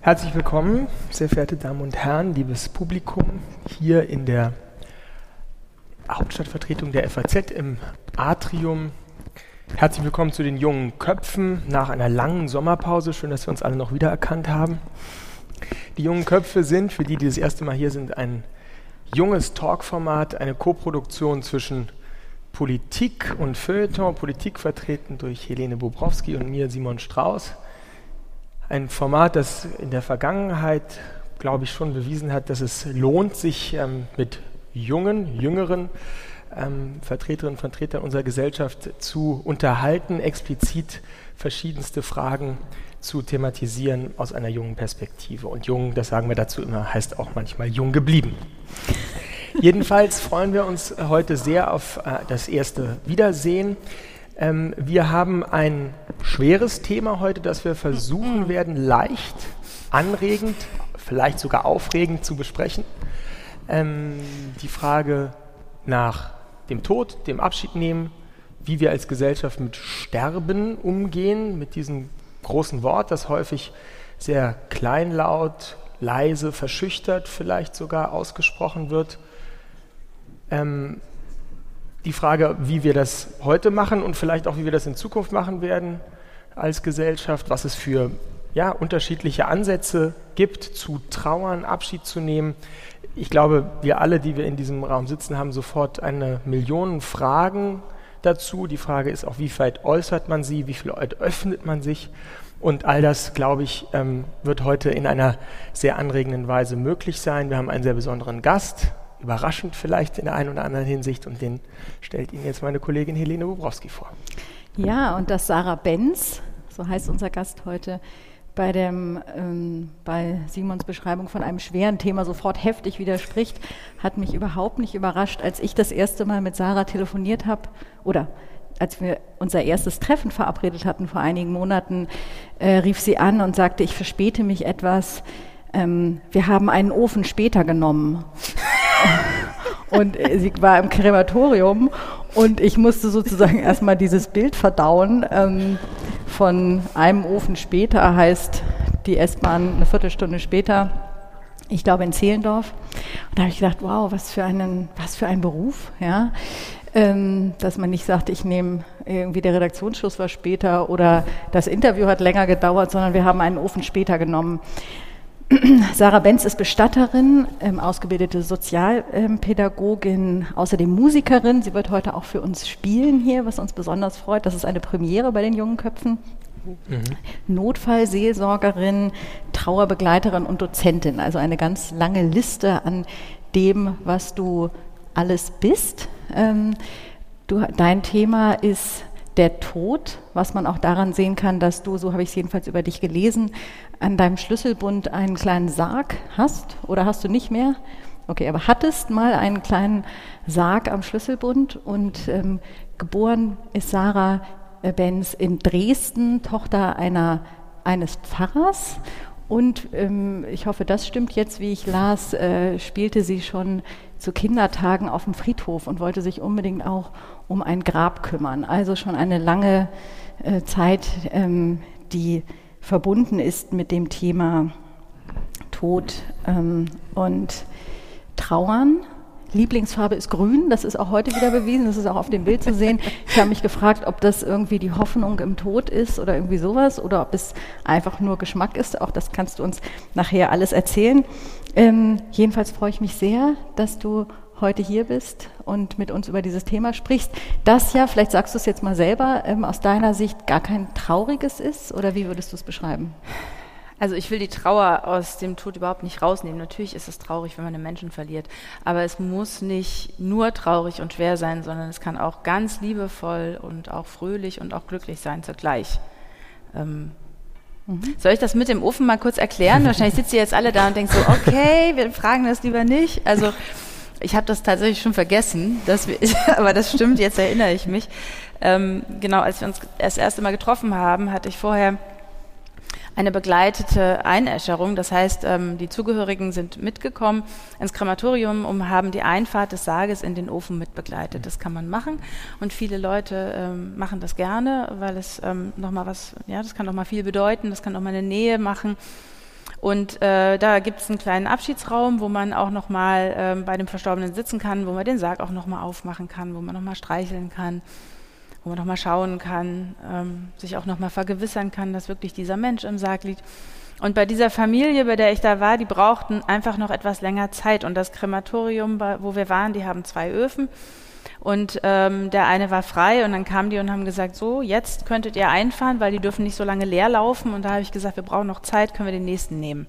Herzlich willkommen, sehr verehrte Damen und Herren, liebes Publikum, hier in der Hauptstadtvertretung der FAZ im Atrium. Herzlich willkommen zu den jungen Köpfen nach einer langen Sommerpause. Schön, dass wir uns alle noch wiedererkannt haben. Die jungen Köpfe sind, für die, die das erste Mal hier sind, ein junges Talkformat, eine Koproduktion zwischen Politik und Feuilleton, Politik vertreten durch Helene Bobrowski und mir, Simon Strauß. Ein Format, das in der Vergangenheit, glaube ich, schon bewiesen hat, dass es lohnt, sich ähm, mit jungen, jüngeren ähm, Vertreterinnen und Vertretern unserer Gesellschaft zu unterhalten, explizit verschiedenste Fragen zu thematisieren aus einer jungen Perspektive. Und jung, das sagen wir dazu immer, heißt auch manchmal jung geblieben. Jedenfalls freuen wir uns heute sehr auf äh, das erste Wiedersehen. Ähm, wir haben ein schweres Thema heute, das wir versuchen mhm. werden, leicht, anregend, vielleicht sogar aufregend zu besprechen. Ähm, die Frage nach dem Tod, dem Abschied nehmen, wie wir als Gesellschaft mit Sterben umgehen, mit diesem großen Wort, das häufig sehr kleinlaut, leise, verschüchtert vielleicht sogar ausgesprochen wird. Ähm, die Frage, wie wir das heute machen und vielleicht auch, wie wir das in Zukunft machen werden als Gesellschaft, was es für ja, unterschiedliche Ansätze gibt, zu trauern, Abschied zu nehmen. Ich glaube, wir alle, die wir in diesem Raum sitzen, haben sofort eine Million Fragen dazu. Die Frage ist auch, wie weit äußert man sie, wie viel weit öffnet man sich. Und all das, glaube ich, ähm, wird heute in einer sehr anregenden Weise möglich sein. Wir haben einen sehr besonderen Gast, überraschend vielleicht in der einen oder anderen Hinsicht. Und den stellt Ihnen jetzt meine Kollegin Helene Bobrowski vor. Ja, und das Sarah Benz, so heißt unser Gast heute, bei, dem, ähm, bei Simons Beschreibung von einem schweren Thema sofort heftig widerspricht, hat mich überhaupt nicht überrascht, als ich das erste Mal mit Sarah telefoniert habe oder als wir unser erstes Treffen verabredet hatten vor einigen Monaten, äh, rief sie an und sagte, ich verspäte mich etwas. Ähm, wir haben einen Ofen später genommen. Und sie war im Krematorium und ich musste sozusagen erstmal dieses Bild verdauen. Ähm, von einem Ofen später heißt die S-Bahn eine Viertelstunde später, ich glaube in Zehlendorf. Und da habe ich gedacht, wow, was für, einen, was für ein Beruf, ja. Ähm, dass man nicht sagt, ich nehme irgendwie der Redaktionsschluss war später oder das Interview hat länger gedauert, sondern wir haben einen Ofen später genommen. Sarah Benz ist Bestatterin, ähm, ausgebildete Sozialpädagogin, außerdem Musikerin. Sie wird heute auch für uns spielen hier, was uns besonders freut. Das ist eine Premiere bei den jungen Köpfen. Mhm. Notfallseelsorgerin, Trauerbegleiterin und Dozentin. Also eine ganz lange Liste an dem, was du alles bist. Ähm, du, dein Thema ist der Tod, was man auch daran sehen kann, dass du, so habe ich es jedenfalls über dich gelesen, an deinem Schlüsselbund einen kleinen Sarg hast oder hast du nicht mehr? Okay, aber hattest mal einen kleinen Sarg am Schlüsselbund und ähm, geboren ist Sarah äh, Benz in Dresden, Tochter einer, eines Pfarrers. Und ähm, ich hoffe, das stimmt jetzt, wie ich las, äh, spielte sie schon zu Kindertagen auf dem Friedhof und wollte sich unbedingt auch um ein Grab kümmern. Also schon eine lange äh, Zeit, ähm, die verbunden ist mit dem Thema Tod ähm, und Trauern. Lieblingsfarbe ist grün, das ist auch heute wieder bewiesen, das ist auch auf dem Bild zu sehen. Ich habe mich gefragt, ob das irgendwie die Hoffnung im Tod ist oder irgendwie sowas oder ob es einfach nur Geschmack ist. Auch das kannst du uns nachher alles erzählen. Ähm, jedenfalls freue ich mich sehr, dass du heute hier bist und mit uns über dieses Thema sprichst, das ja, vielleicht sagst du es jetzt mal selber, ähm, aus deiner Sicht gar kein trauriges ist oder wie würdest du es beschreiben? Also ich will die Trauer aus dem Tod überhaupt nicht rausnehmen. Natürlich ist es traurig, wenn man einen Menschen verliert, aber es muss nicht nur traurig und schwer sein, sondern es kann auch ganz liebevoll und auch fröhlich und auch glücklich sein zugleich. Ähm, mhm. Soll ich das mit dem Ofen mal kurz erklären? Wahrscheinlich sitzt ihr jetzt alle da und denkt so, okay, wir fragen das lieber nicht. Also ich habe das tatsächlich schon vergessen, wir, aber das stimmt, jetzt erinnere ich mich. Ähm, genau, als wir uns das erste Mal getroffen haben, hatte ich vorher eine begleitete Einäscherung. Das heißt, ähm, die Zugehörigen sind mitgekommen ins Krematorium und haben die Einfahrt des Sarges in den Ofen mitbegleitet. Das kann man machen und viele Leute ähm, machen das gerne, weil es ähm, nochmal was, ja, das kann nochmal viel bedeuten, das kann nochmal eine Nähe machen. Und äh, da gibt es einen kleinen Abschiedsraum, wo man auch nochmal äh, bei dem Verstorbenen sitzen kann, wo man den Sarg auch nochmal aufmachen kann, wo man nochmal streicheln kann wo man nochmal schauen kann, ähm, sich auch nochmal vergewissern kann, dass wirklich dieser Mensch im Sarg liegt. Und bei dieser Familie, bei der ich da war, die brauchten einfach noch etwas länger Zeit. Und das Krematorium, wo wir waren, die haben zwei Öfen. Und ähm, der eine war frei und dann kamen die und haben gesagt, so, jetzt könntet ihr einfahren, weil die dürfen nicht so lange leer laufen. Und da habe ich gesagt, wir brauchen noch Zeit, können wir den nächsten nehmen.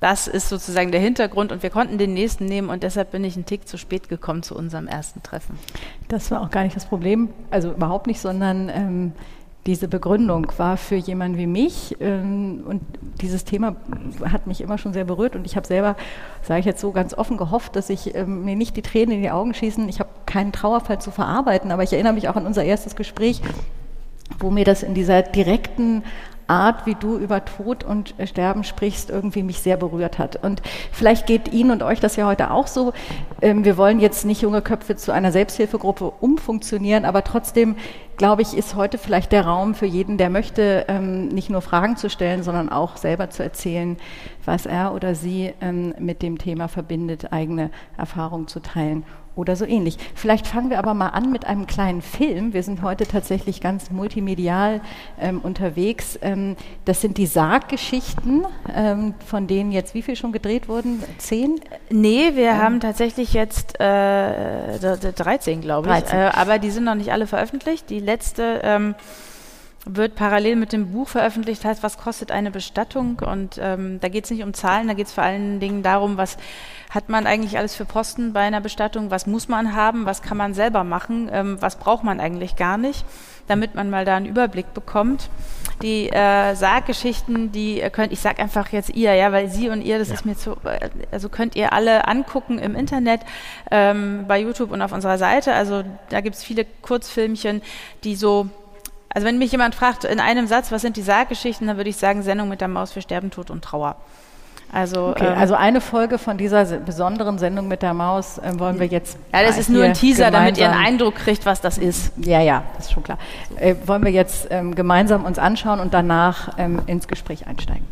Das ist sozusagen der Hintergrund und wir konnten den nächsten nehmen und deshalb bin ich einen Tick zu spät gekommen zu unserem ersten Treffen. Das war auch gar nicht das Problem, also überhaupt nicht, sondern ähm, diese Begründung war für jemanden wie mich ähm, und dieses Thema hat mich immer schon sehr berührt und ich habe selber, sage ich jetzt so ganz offen, gehofft, dass ich ähm, mir nicht die Tränen in die Augen schießen. Ich habe keinen Trauerfall zu verarbeiten, aber ich erinnere mich auch an unser erstes Gespräch, wo mir das in dieser direkten Art, wie du über Tod und Sterben sprichst, irgendwie mich sehr berührt hat. Und vielleicht geht Ihnen und euch das ja heute auch so. Ähm, wir wollen jetzt nicht junge Köpfe zu einer Selbsthilfegruppe umfunktionieren, aber trotzdem glaube ich, ist heute vielleicht der Raum für jeden, der möchte, ähm, nicht nur Fragen zu stellen, sondern auch selber zu erzählen, was er oder sie ähm, mit dem Thema verbindet, eigene Erfahrungen zu teilen oder so ähnlich. Vielleicht fangen wir aber mal an mit einem kleinen Film. Wir sind heute tatsächlich ganz multimedial ähm, unterwegs. Ähm, das sind die Sarggeschichten, ähm, von denen jetzt wie viel schon gedreht wurden? Zehn? Nee, wir ähm. haben tatsächlich jetzt äh, 13, glaube ich. 13. Äh, aber die sind noch nicht alle veröffentlicht. Die letzte ähm, wird parallel mit dem Buch veröffentlicht, heißt, was kostet eine Bestattung? Und ähm, da geht es nicht um Zahlen, da geht es vor allen Dingen darum, was hat man eigentlich alles für Posten bei einer Bestattung, was muss man haben, was kann man selber machen, ähm, was braucht man eigentlich gar nicht, damit man mal da einen Überblick bekommt. Die äh, Sarggeschichten, die könnt, ich sag einfach jetzt ihr, ja, weil sie und ihr, das ja. ist mir zu, äh, also könnt ihr alle angucken im Internet, ähm, bei YouTube und auf unserer Seite. Also da gibt es viele Kurzfilmchen, die so also wenn mich jemand fragt in einem Satz, was sind die Sarggeschichten, dann würde ich sagen Sendung mit der Maus für Sterben, Tod und Trauer. Also, okay, ähm, also eine Folge von dieser besonderen Sendung mit der Maus äh, wollen wir jetzt. Ja, das ist nur ein Teaser, damit ihr einen Eindruck kriegt, was das ist. Ja, ja, das ist schon klar. Äh, wollen wir jetzt ähm, gemeinsam uns anschauen und danach ähm, ins Gespräch einsteigen.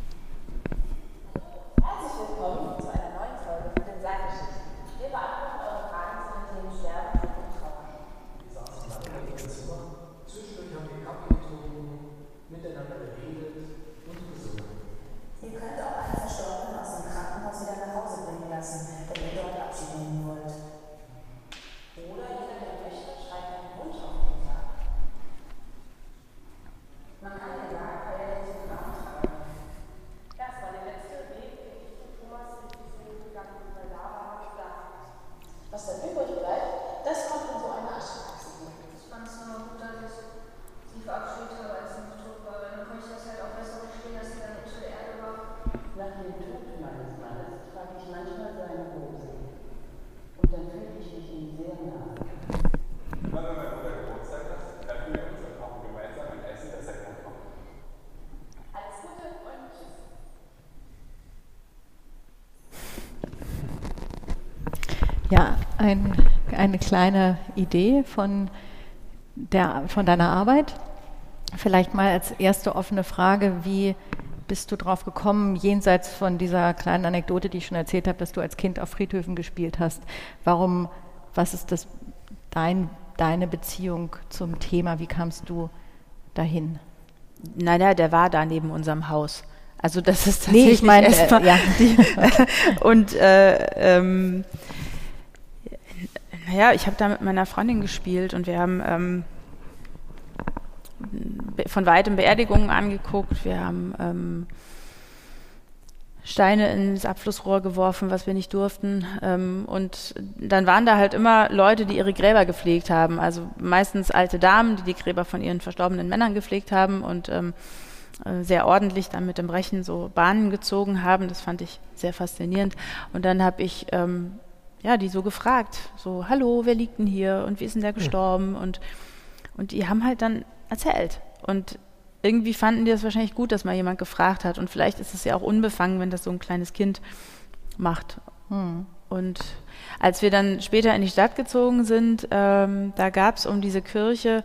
Ein, eine kleine Idee von, der, von deiner Arbeit. Vielleicht mal als erste offene Frage, wie bist du drauf gekommen, jenseits von dieser kleinen Anekdote, die ich schon erzählt habe, dass du als Kind auf Friedhöfen gespielt hast? Warum, was ist das, dein, deine Beziehung zum Thema? Wie kamst du dahin? Naja, der war da neben unserem Haus. Also das ist tatsächlich nee, ich meine, äh, ja. und äh, ähm, naja, ich habe da mit meiner Freundin gespielt und wir haben ähm, von weitem Beerdigungen angeguckt. Wir haben ähm, Steine ins Abflussrohr geworfen, was wir nicht durften. Ähm, und dann waren da halt immer Leute, die ihre Gräber gepflegt haben. Also meistens alte Damen, die die Gräber von ihren verstorbenen Männern gepflegt haben und ähm, äh, sehr ordentlich dann mit dem Rechen so Bahnen gezogen haben. Das fand ich sehr faszinierend. Und dann habe ich ähm, ja, die so gefragt, so, hallo, wer liegt denn hier und wie ist denn der gestorben? Ja. Und, und die haben halt dann erzählt. Und irgendwie fanden die das wahrscheinlich gut, dass mal jemand gefragt hat. Und vielleicht ist es ja auch unbefangen, wenn das so ein kleines Kind macht. Hm. Und als wir dann später in die Stadt gezogen sind, ähm, da gab es um diese Kirche,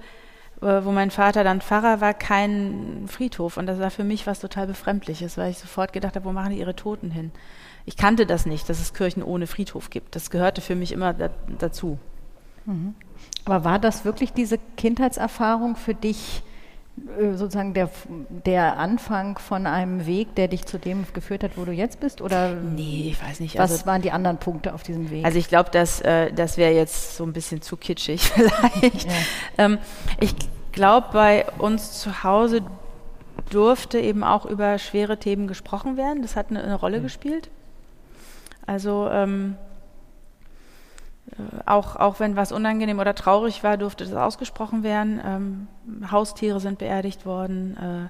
äh, wo mein Vater dann Pfarrer war, keinen Friedhof. Und das war für mich was total Befremdliches, weil ich sofort gedacht habe, wo machen die ihre Toten hin? Ich kannte das nicht, dass es Kirchen ohne Friedhof gibt. Das gehörte für mich immer da, dazu. Mhm. Aber war das wirklich diese Kindheitserfahrung für dich? Äh, sozusagen der, der Anfang von einem Weg, der dich zu dem geführt hat, wo du jetzt bist? Oder nee, ich weiß nicht. Was also, waren die anderen Punkte auf diesem Weg? Also ich glaube, dass, äh, das wäre jetzt so ein bisschen zu kitschig vielleicht. Ja. Ähm, ich glaube, bei uns zu Hause durfte eben auch über schwere Themen gesprochen werden. Das hat eine, eine Rolle mhm. gespielt. Also ähm, auch, auch wenn was unangenehm oder traurig war, durfte das ausgesprochen werden. Ähm, Haustiere sind beerdigt worden. Äh,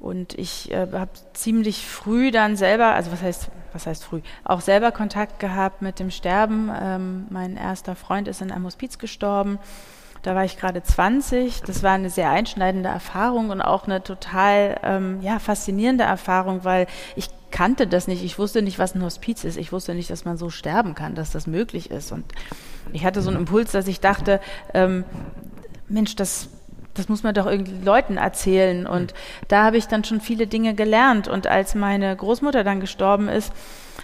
und ich äh, habe ziemlich früh dann selber, also was heißt, was heißt früh, auch selber Kontakt gehabt mit dem Sterben. Ähm, mein erster Freund ist in einem Hospiz gestorben. Da war ich gerade 20. Das war eine sehr einschneidende Erfahrung und auch eine total ähm, ja, faszinierende Erfahrung, weil ich kannte das nicht. Ich wusste nicht, was ein Hospiz ist. Ich wusste nicht, dass man so sterben kann, dass das möglich ist. Und ich hatte so einen Impuls, dass ich dachte, ähm, Mensch, das das muss man doch irgendwie Leuten erzählen. Und da habe ich dann schon viele Dinge gelernt. Und als meine Großmutter dann gestorben ist,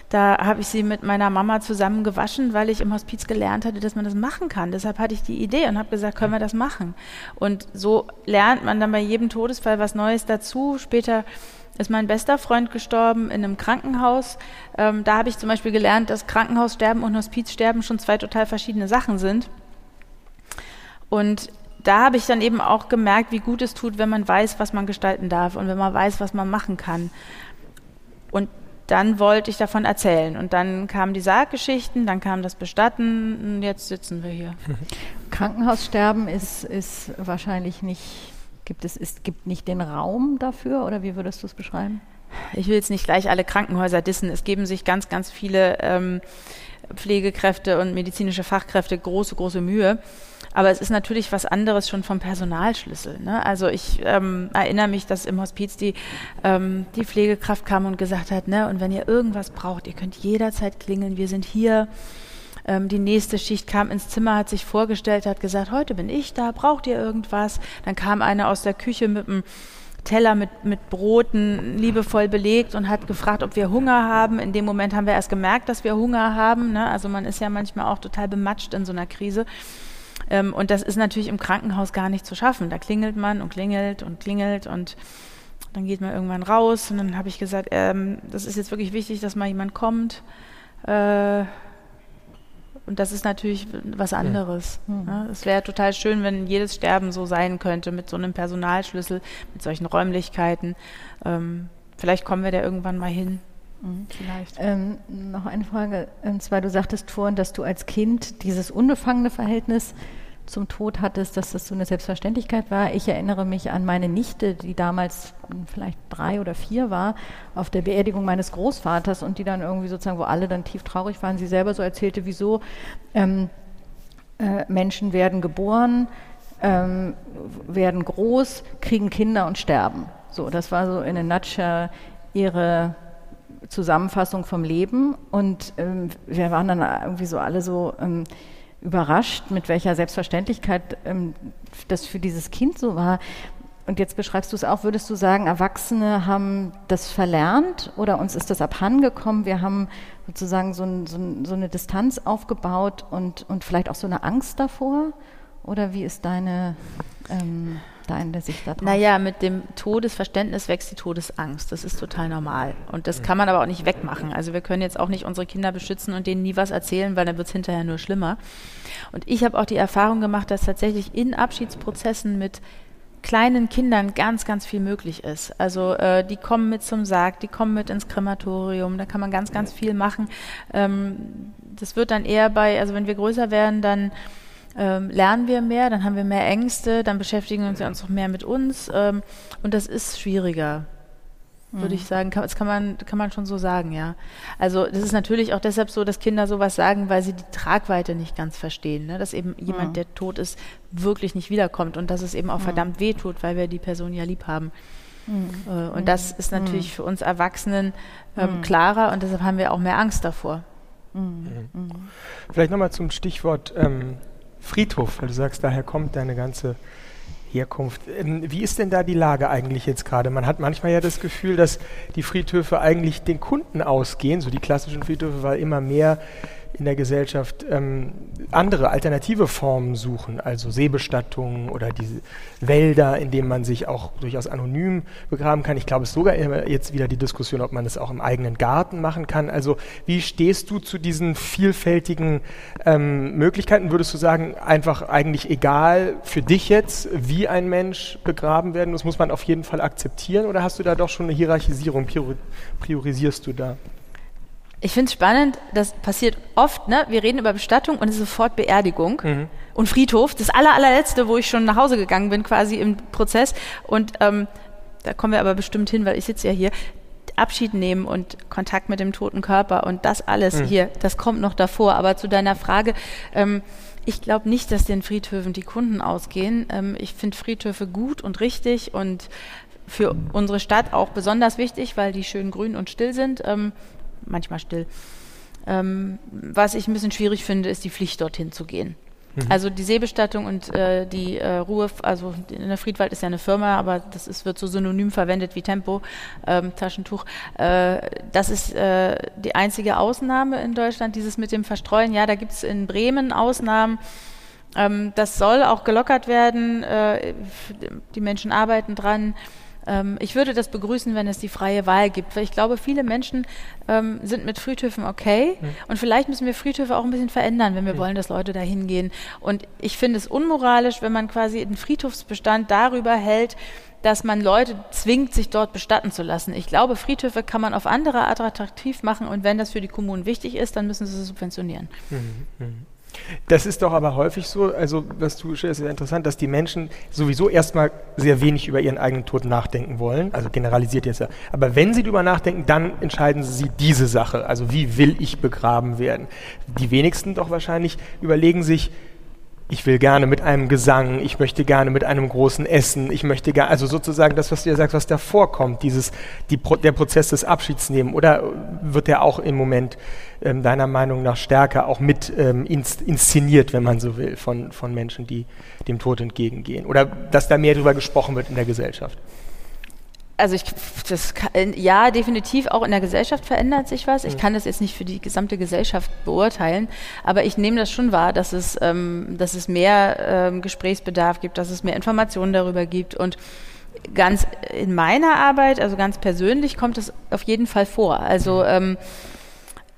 da habe ich sie mit meiner Mama zusammen gewaschen, weil ich im Hospiz gelernt hatte, dass man das machen kann. Deshalb hatte ich die Idee und habe gesagt, können wir das machen? Und so lernt man dann bei jedem Todesfall was Neues dazu. Später ist mein bester Freund gestorben in einem Krankenhaus. Ähm, da habe ich zum Beispiel gelernt, dass Krankenhaussterben und Hospizsterben schon zwei total verschiedene Sachen sind. Und da habe ich dann eben auch gemerkt, wie gut es tut, wenn man weiß, was man gestalten darf und wenn man weiß, was man machen kann. Und dann wollte ich davon erzählen. Und dann kamen die Sarggeschichten, dann kam das Bestatten und jetzt sitzen wir hier. Krankenhaussterben ist, ist wahrscheinlich nicht, gibt es ist, gibt nicht den Raum dafür oder wie würdest du es beschreiben? Ich will jetzt nicht gleich alle Krankenhäuser dissen. Es geben sich ganz, ganz viele ähm, Pflegekräfte und medizinische Fachkräfte große, große Mühe. Aber es ist natürlich was anderes schon vom Personalschlüssel. Ne? Also ich ähm, erinnere mich, dass im Hospiz die, ähm, die Pflegekraft kam und gesagt hat, ne, und wenn ihr irgendwas braucht, ihr könnt jederzeit klingeln, wir sind hier. Ähm, die nächste Schicht kam ins Zimmer, hat sich vorgestellt, hat gesagt, heute bin ich da, braucht ihr irgendwas? Dann kam einer aus der Küche mit einem Teller mit, mit Broten liebevoll belegt und hat gefragt, ob wir Hunger haben. In dem Moment haben wir erst gemerkt, dass wir Hunger haben. Ne? Also man ist ja manchmal auch total bematscht in so einer Krise. Ähm, und das ist natürlich im Krankenhaus gar nicht zu schaffen. Da klingelt man und klingelt und klingelt und dann geht man irgendwann raus und dann habe ich gesagt, ähm, das ist jetzt wirklich wichtig, dass mal jemand kommt. Äh, und das ist natürlich was anderes. Ja. Ne? Es wäre total schön, wenn jedes Sterben so sein könnte, mit so einem Personalschlüssel, mit solchen Räumlichkeiten. Ähm, vielleicht kommen wir da irgendwann mal hin. Mhm. Vielleicht. Ähm, noch eine Frage, und zwar du sagtest vorhin, dass du als Kind dieses unbefangene Verhältnis zum Tod hattest, dass das so eine Selbstverständlichkeit war. Ich erinnere mich an meine Nichte, die damals vielleicht drei oder vier war, auf der Beerdigung meines Großvaters und die dann irgendwie sozusagen, wo alle dann tief traurig waren, sie selber so erzählte, wieso ähm, äh, Menschen werden geboren, ähm, werden groß, kriegen Kinder und sterben. So, das war so in a nutshell ihre Zusammenfassung vom Leben und ähm, wir waren dann irgendwie so alle so ähm, überrascht, mit welcher Selbstverständlichkeit ähm, das für dieses Kind so war. Und jetzt beschreibst du es auch, würdest du sagen, Erwachsene haben das verlernt oder uns ist das abhandengekommen? Wir haben sozusagen so, ein, so, ein, so eine Distanz aufgebaut und, und vielleicht auch so eine Angst davor? Oder wie ist deine ähm, deine Sicht darauf? Naja, mit dem Todesverständnis wächst die Todesangst. Das ist total normal. Und das kann man aber auch nicht wegmachen. Also wir können jetzt auch nicht unsere Kinder beschützen und denen nie was erzählen, weil dann wird es hinterher nur schlimmer. Und ich habe auch die Erfahrung gemacht, dass tatsächlich in Abschiedsprozessen mit kleinen Kindern ganz, ganz viel möglich ist. Also äh, die kommen mit zum Sarg, die kommen mit ins Krematorium, da kann man ganz, ganz viel machen. Ähm, das wird dann eher bei, also wenn wir größer werden, dann ähm, lernen wir mehr, dann haben wir mehr Ängste, dann beschäftigen wir uns auch mehr mit uns ähm, und das ist schwieriger. würde ich sagen. das kann man, kann man schon so sagen, ja. Also das ist natürlich auch deshalb so, dass Kinder sowas sagen, weil sie die Tragweite nicht ganz verstehen. Ne? Dass eben jemand, mhm. der tot ist, wirklich nicht wiederkommt und dass es eben auch mhm. verdammt weh tut, weil wir die Person ja lieb haben. Mhm. Äh, und das ist natürlich für uns Erwachsenen ähm, klarer und deshalb haben wir auch mehr Angst davor. Vielleicht nochmal zum Stichwort ähm, Friedhof, weil du sagst, daher kommt deine ganze Herkunft. Ähm, wie ist denn da die Lage eigentlich jetzt gerade? Man hat manchmal ja das Gefühl, dass die Friedhöfe eigentlich den Kunden ausgehen, so die klassischen Friedhöfe, weil immer mehr in der Gesellschaft ähm, andere alternative Formen suchen, also Seebestattungen oder diese Wälder, in denen man sich auch durchaus anonym begraben kann. Ich glaube, es ist sogar jetzt wieder die Diskussion, ob man es auch im eigenen Garten machen kann. Also wie stehst du zu diesen vielfältigen ähm, Möglichkeiten? Würdest du sagen, einfach eigentlich egal für dich jetzt, wie ein Mensch begraben werden muss, muss man auf jeden Fall akzeptieren oder hast du da doch schon eine Hierarchisierung? Priorisierst du da? Ich finde es spannend, das passiert oft, ne? Wir reden über Bestattung und es ist sofort Beerdigung mhm. und Friedhof. Das aller, allerletzte, wo ich schon nach Hause gegangen bin, quasi im Prozess. Und ähm, da kommen wir aber bestimmt hin, weil ich sitze ja hier. Abschied nehmen und Kontakt mit dem toten Körper und das alles mhm. hier, das kommt noch davor. Aber zu deiner Frage, ähm, ich glaube nicht, dass den Friedhöfen die Kunden ausgehen. Ähm, ich finde Friedhöfe gut und richtig und für unsere Stadt auch besonders wichtig, weil die schön grün und still sind. Ähm, manchmal still. Ähm, was ich ein bisschen schwierig finde, ist die Pflicht, dorthin zu gehen. Mhm. Also die Seebestattung und äh, die äh, Ruhe, also in der Friedwald ist ja eine Firma, aber das ist, wird so synonym verwendet wie Tempo, ähm, Taschentuch. Äh, das ist äh, die einzige Ausnahme in Deutschland, dieses mit dem Verstreuen. Ja, da gibt es in Bremen Ausnahmen. Ähm, das soll auch gelockert werden. Äh, die Menschen arbeiten dran. Ähm, ich würde das begrüßen, wenn es die freie Wahl gibt, weil ich glaube, viele Menschen ähm, sind mit Friedhöfen okay mhm. und vielleicht müssen wir Friedhöfe auch ein bisschen verändern, wenn wir mhm. wollen, dass Leute da hingehen. Und ich finde es unmoralisch, wenn man quasi den Friedhofsbestand darüber hält, dass man Leute zwingt, sich dort bestatten zu lassen. Ich glaube, Friedhöfe kann man auf andere Art attraktiv machen und wenn das für die Kommunen wichtig ist, dann müssen sie es subventionieren. Mhm. Das ist doch aber häufig so, also was du stellst, ist ja interessant, dass die Menschen sowieso erstmal sehr wenig über ihren eigenen Tod nachdenken wollen, also generalisiert jetzt ja. Aber wenn sie darüber nachdenken, dann entscheiden sie diese Sache, also wie will ich begraben werden. Die wenigsten doch wahrscheinlich überlegen sich, ich will gerne mit einem Gesang, ich möchte gerne mit einem großen Essen, ich möchte gerne, also sozusagen das, was du ja sagst, was da vorkommt, dieses, die, der Prozess des Abschiedsnehmen, oder wird der auch im Moment ähm, deiner Meinung nach stärker auch mit ähm, inszeniert, wenn man so will, von, von Menschen, die dem Tod entgegengehen? Oder dass da mehr darüber gesprochen wird in der Gesellschaft? Also ich, das kann, ja, definitiv auch in der Gesellschaft verändert sich was. Ich mhm. kann das jetzt nicht für die gesamte Gesellschaft beurteilen, aber ich nehme das schon wahr, dass es, ähm, dass es mehr ähm, Gesprächsbedarf gibt, dass es mehr Informationen darüber gibt und ganz in meiner Arbeit, also ganz persönlich, kommt es auf jeden Fall vor. Also mhm. ähm,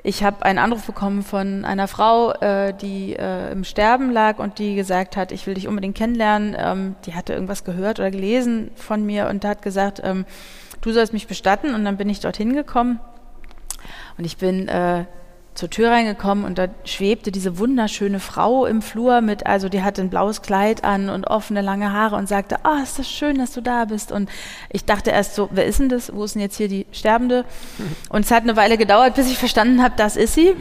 ich habe einen Anruf bekommen von einer Frau, äh, die äh, im Sterben lag und die gesagt hat, ich will dich unbedingt kennenlernen. Ähm, die hatte irgendwas gehört oder gelesen von mir und hat gesagt, ähm, du sollst mich bestatten. Und dann bin ich dorthin gekommen und ich bin äh, zur Tür reingekommen und da schwebte diese wunderschöne Frau im Flur mit, also die hatte ein blaues Kleid an und offene lange Haare und sagte, ah, oh, ist das schön, dass du da bist. Und ich dachte erst so, wer ist denn das? Wo ist denn jetzt hier die Sterbende? Und es hat eine Weile gedauert, bis ich verstanden habe, das ist sie.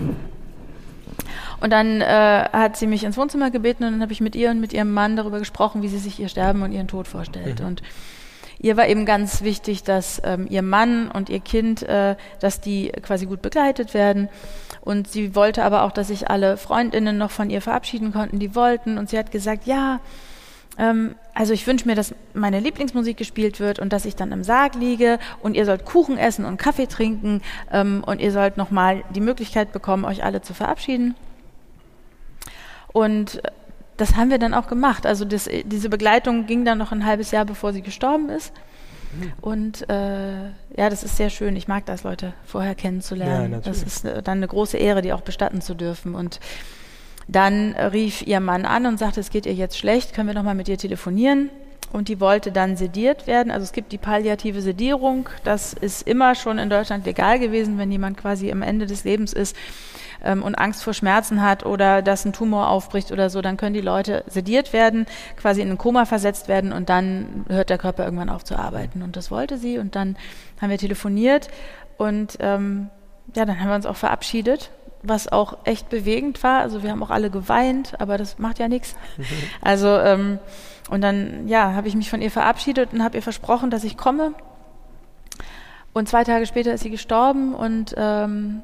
Und dann äh, hat sie mich ins Wohnzimmer gebeten und dann habe ich mit ihr und mit ihrem Mann darüber gesprochen, wie sie sich ihr Sterben und ihren Tod vorstellt. Mhm. Und ihr war eben ganz wichtig, dass ähm, ihr Mann und ihr Kind, äh, dass die quasi gut begleitet werden. Und sie wollte aber auch, dass sich alle Freundinnen noch von ihr verabschieden konnten, die wollten. Und sie hat gesagt, ja, ähm, also ich wünsche mir, dass meine Lieblingsmusik gespielt wird und dass ich dann im Sarg liege und ihr sollt Kuchen essen und Kaffee trinken ähm, und ihr sollt nochmal die Möglichkeit bekommen, euch alle zu verabschieden. Und das haben wir dann auch gemacht. Also das, diese Begleitung ging dann noch ein halbes Jahr, bevor sie gestorben ist. Und äh, ja, das ist sehr schön. Ich mag das, Leute vorher kennenzulernen. Ja, das ist äh, dann eine große Ehre, die auch bestatten zu dürfen. Und dann rief ihr Mann an und sagte, es geht ihr jetzt schlecht, können wir noch mal mit ihr telefonieren? und die wollte dann sediert werden. Also es gibt die palliative Sedierung. Das ist immer schon in Deutschland legal gewesen, wenn jemand quasi am Ende des Lebens ist ähm, und Angst vor Schmerzen hat oder dass ein Tumor aufbricht oder so, dann können die Leute sediert werden, quasi in ein Koma versetzt werden und dann hört der Körper irgendwann auf zu arbeiten. Und das wollte sie und dann haben wir telefoniert und ähm, ja, dann haben wir uns auch verabschiedet was auch echt bewegend war. Also wir haben auch alle geweint, aber das macht ja nichts. Mhm. Also ähm, und dann ja, habe ich mich von ihr verabschiedet und habe ihr versprochen, dass ich komme. Und zwei Tage später ist sie gestorben und ähm,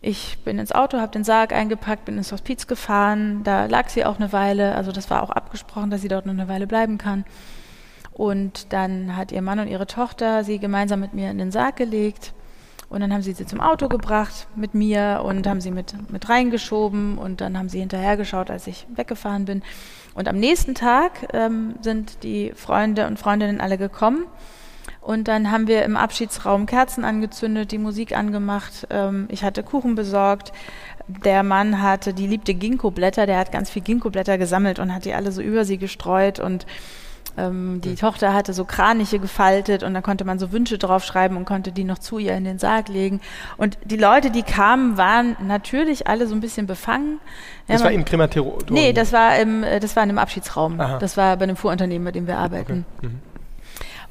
ich bin ins Auto, habe den Sarg eingepackt, bin ins Hospiz gefahren. Da lag sie auch eine Weile. Also das war auch abgesprochen, dass sie dort noch eine Weile bleiben kann. Und dann hat ihr Mann und ihre Tochter sie gemeinsam mit mir in den Sarg gelegt. Und dann haben sie sie zum Auto gebracht mit mir und haben sie mit, mit reingeschoben. Und dann haben sie hinterhergeschaut, als ich weggefahren bin. Und am nächsten Tag ähm, sind die Freunde und Freundinnen alle gekommen. Und dann haben wir im Abschiedsraum Kerzen angezündet, die Musik angemacht. Ähm, ich hatte Kuchen besorgt. Der Mann hatte, die liebte Ginkgo-Blätter, der hat ganz viel Ginkgo-Blätter gesammelt und hat die alle so über sie gestreut und ähm, die. Tochter hatte so Kraniche gefaltet und da konnte man so Wünsche draufschreiben und konnte die noch zu ihr in den Sarg legen. Und die Leute, die kamen, waren natürlich alle so ein bisschen befangen. Das ja, war im Krematorium? Nee, das war im, das war in einem Abschiedsraum. Aha. Das war bei einem Fuhrunternehmen, bei dem wir arbeiten. Okay. Mhm.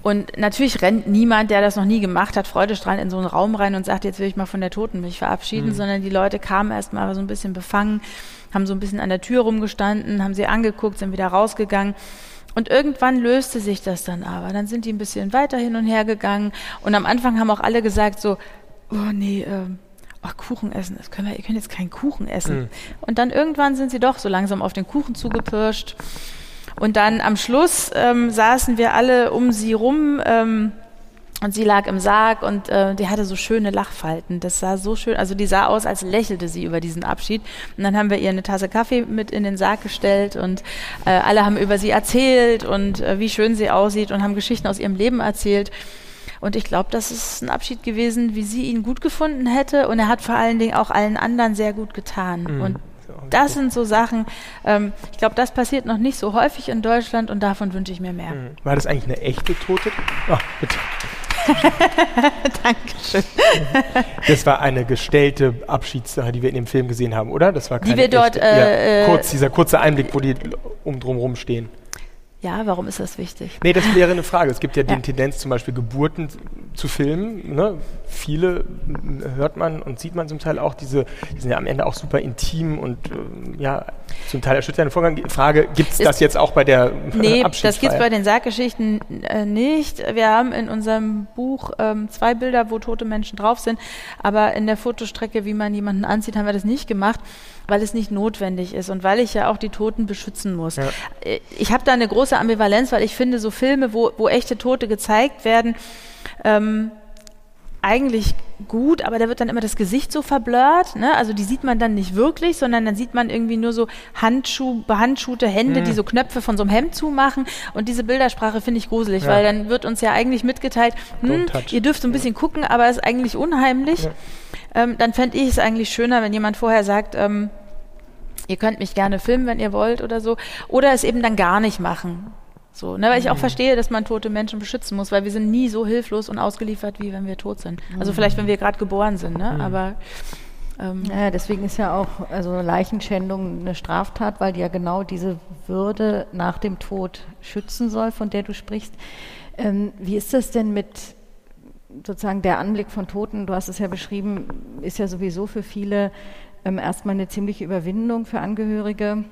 Und natürlich rennt niemand, der das noch nie gemacht hat, freudestrahlend in so einen Raum rein und sagt, jetzt will ich mal von der Toten mich verabschieden, mhm. sondern die Leute kamen erstmal so ein bisschen befangen, haben so ein bisschen an der Tür rumgestanden, haben sie angeguckt, sind wieder rausgegangen. Und irgendwann löste sich das dann aber. Dann sind die ein bisschen weiter hin und her gegangen. Und am Anfang haben auch alle gesagt so, oh nee, ähm, ach, Kuchen essen, das können wir, ihr könnt jetzt keinen Kuchen essen. Mhm. Und dann irgendwann sind sie doch so langsam auf den Kuchen zugepirscht. Und dann am Schluss ähm, saßen wir alle um sie rum ähm, und sie lag im Sarg und äh, die hatte so schöne Lachfalten. Das sah so schön, also die sah aus, als lächelte sie über diesen Abschied. Und dann haben wir ihr eine Tasse Kaffee mit in den Sarg gestellt und äh, alle haben über sie erzählt und äh, wie schön sie aussieht und haben Geschichten aus ihrem Leben erzählt. Und ich glaube, das ist ein Abschied gewesen, wie sie ihn gut gefunden hätte. Und er hat vor allen Dingen auch allen anderen sehr gut getan. Mhm. Und das sind so Sachen, ähm, ich glaube, das passiert noch nicht so häufig in Deutschland und davon wünsche ich mir mehr. Mhm. War das eigentlich eine echte Tote? Oh, bitte. Dankeschön. Das war eine gestellte Abschiedssache, die wir in dem Film gesehen haben, oder? Das war keine die wir dort, echte, äh, ja, kurz, dieser kurze Einblick, wo die um drumherum stehen. Ja, warum ist das wichtig? Nee, das wäre eine Frage. Es gibt ja, ja. die Tendenz, zum Beispiel Geburten zu filmen. Ne? Viele hört man und sieht man zum Teil auch, diese, die sind ja am Ende auch super intim und äh, ja, zum Teil erschütternden Vorgang. Frage, gibt es das jetzt auch bei der Nee, das gibt es bei den Sarggeschichten äh, nicht. Wir haben in unserem Buch ähm, zwei Bilder, wo tote Menschen drauf sind, aber in der Fotostrecke, wie man jemanden anzieht, haben wir das nicht gemacht weil es nicht notwendig ist und weil ich ja auch die Toten beschützen muss. Ja. Äh, ich habe da eine große Ambivalenz, weil ich finde, so Filme, wo, wo echte Tote gezeigt werden, ähm, eigentlich gut, aber da wird dann immer das Gesicht so verblurrt. Ne? Also die sieht man dann nicht wirklich, sondern dann sieht man irgendwie nur so Handschuh, behandschuhte Hände, mhm. die so Knöpfe von so einem Hemd zumachen. Und diese Bildersprache finde ich gruselig, ja. weil dann wird uns ja eigentlich mitgeteilt, hm, ihr dürft so ein bisschen ja. gucken, aber es ist eigentlich unheimlich. Ja. Ähm, dann fände ich es eigentlich schöner, wenn jemand vorher sagt, ähm, ihr könnt mich gerne filmen, wenn ihr wollt oder so. Oder es eben dann gar nicht machen. So, ne, weil ich auch mhm. verstehe, dass man tote Menschen beschützen muss, weil wir sind nie so hilflos und ausgeliefert, wie wenn wir tot sind. Also vielleicht, wenn wir gerade geboren sind, ne? Mhm. aber ähm, ja, deswegen ist ja auch also Leichenschändung eine Straftat, weil die ja genau diese Würde nach dem Tod schützen soll, von der du sprichst. Ähm, wie ist das denn mit sozusagen der Anblick von Toten? Du hast es ja beschrieben, ist ja sowieso für viele ähm, erstmal eine ziemliche Überwindung für Angehörige.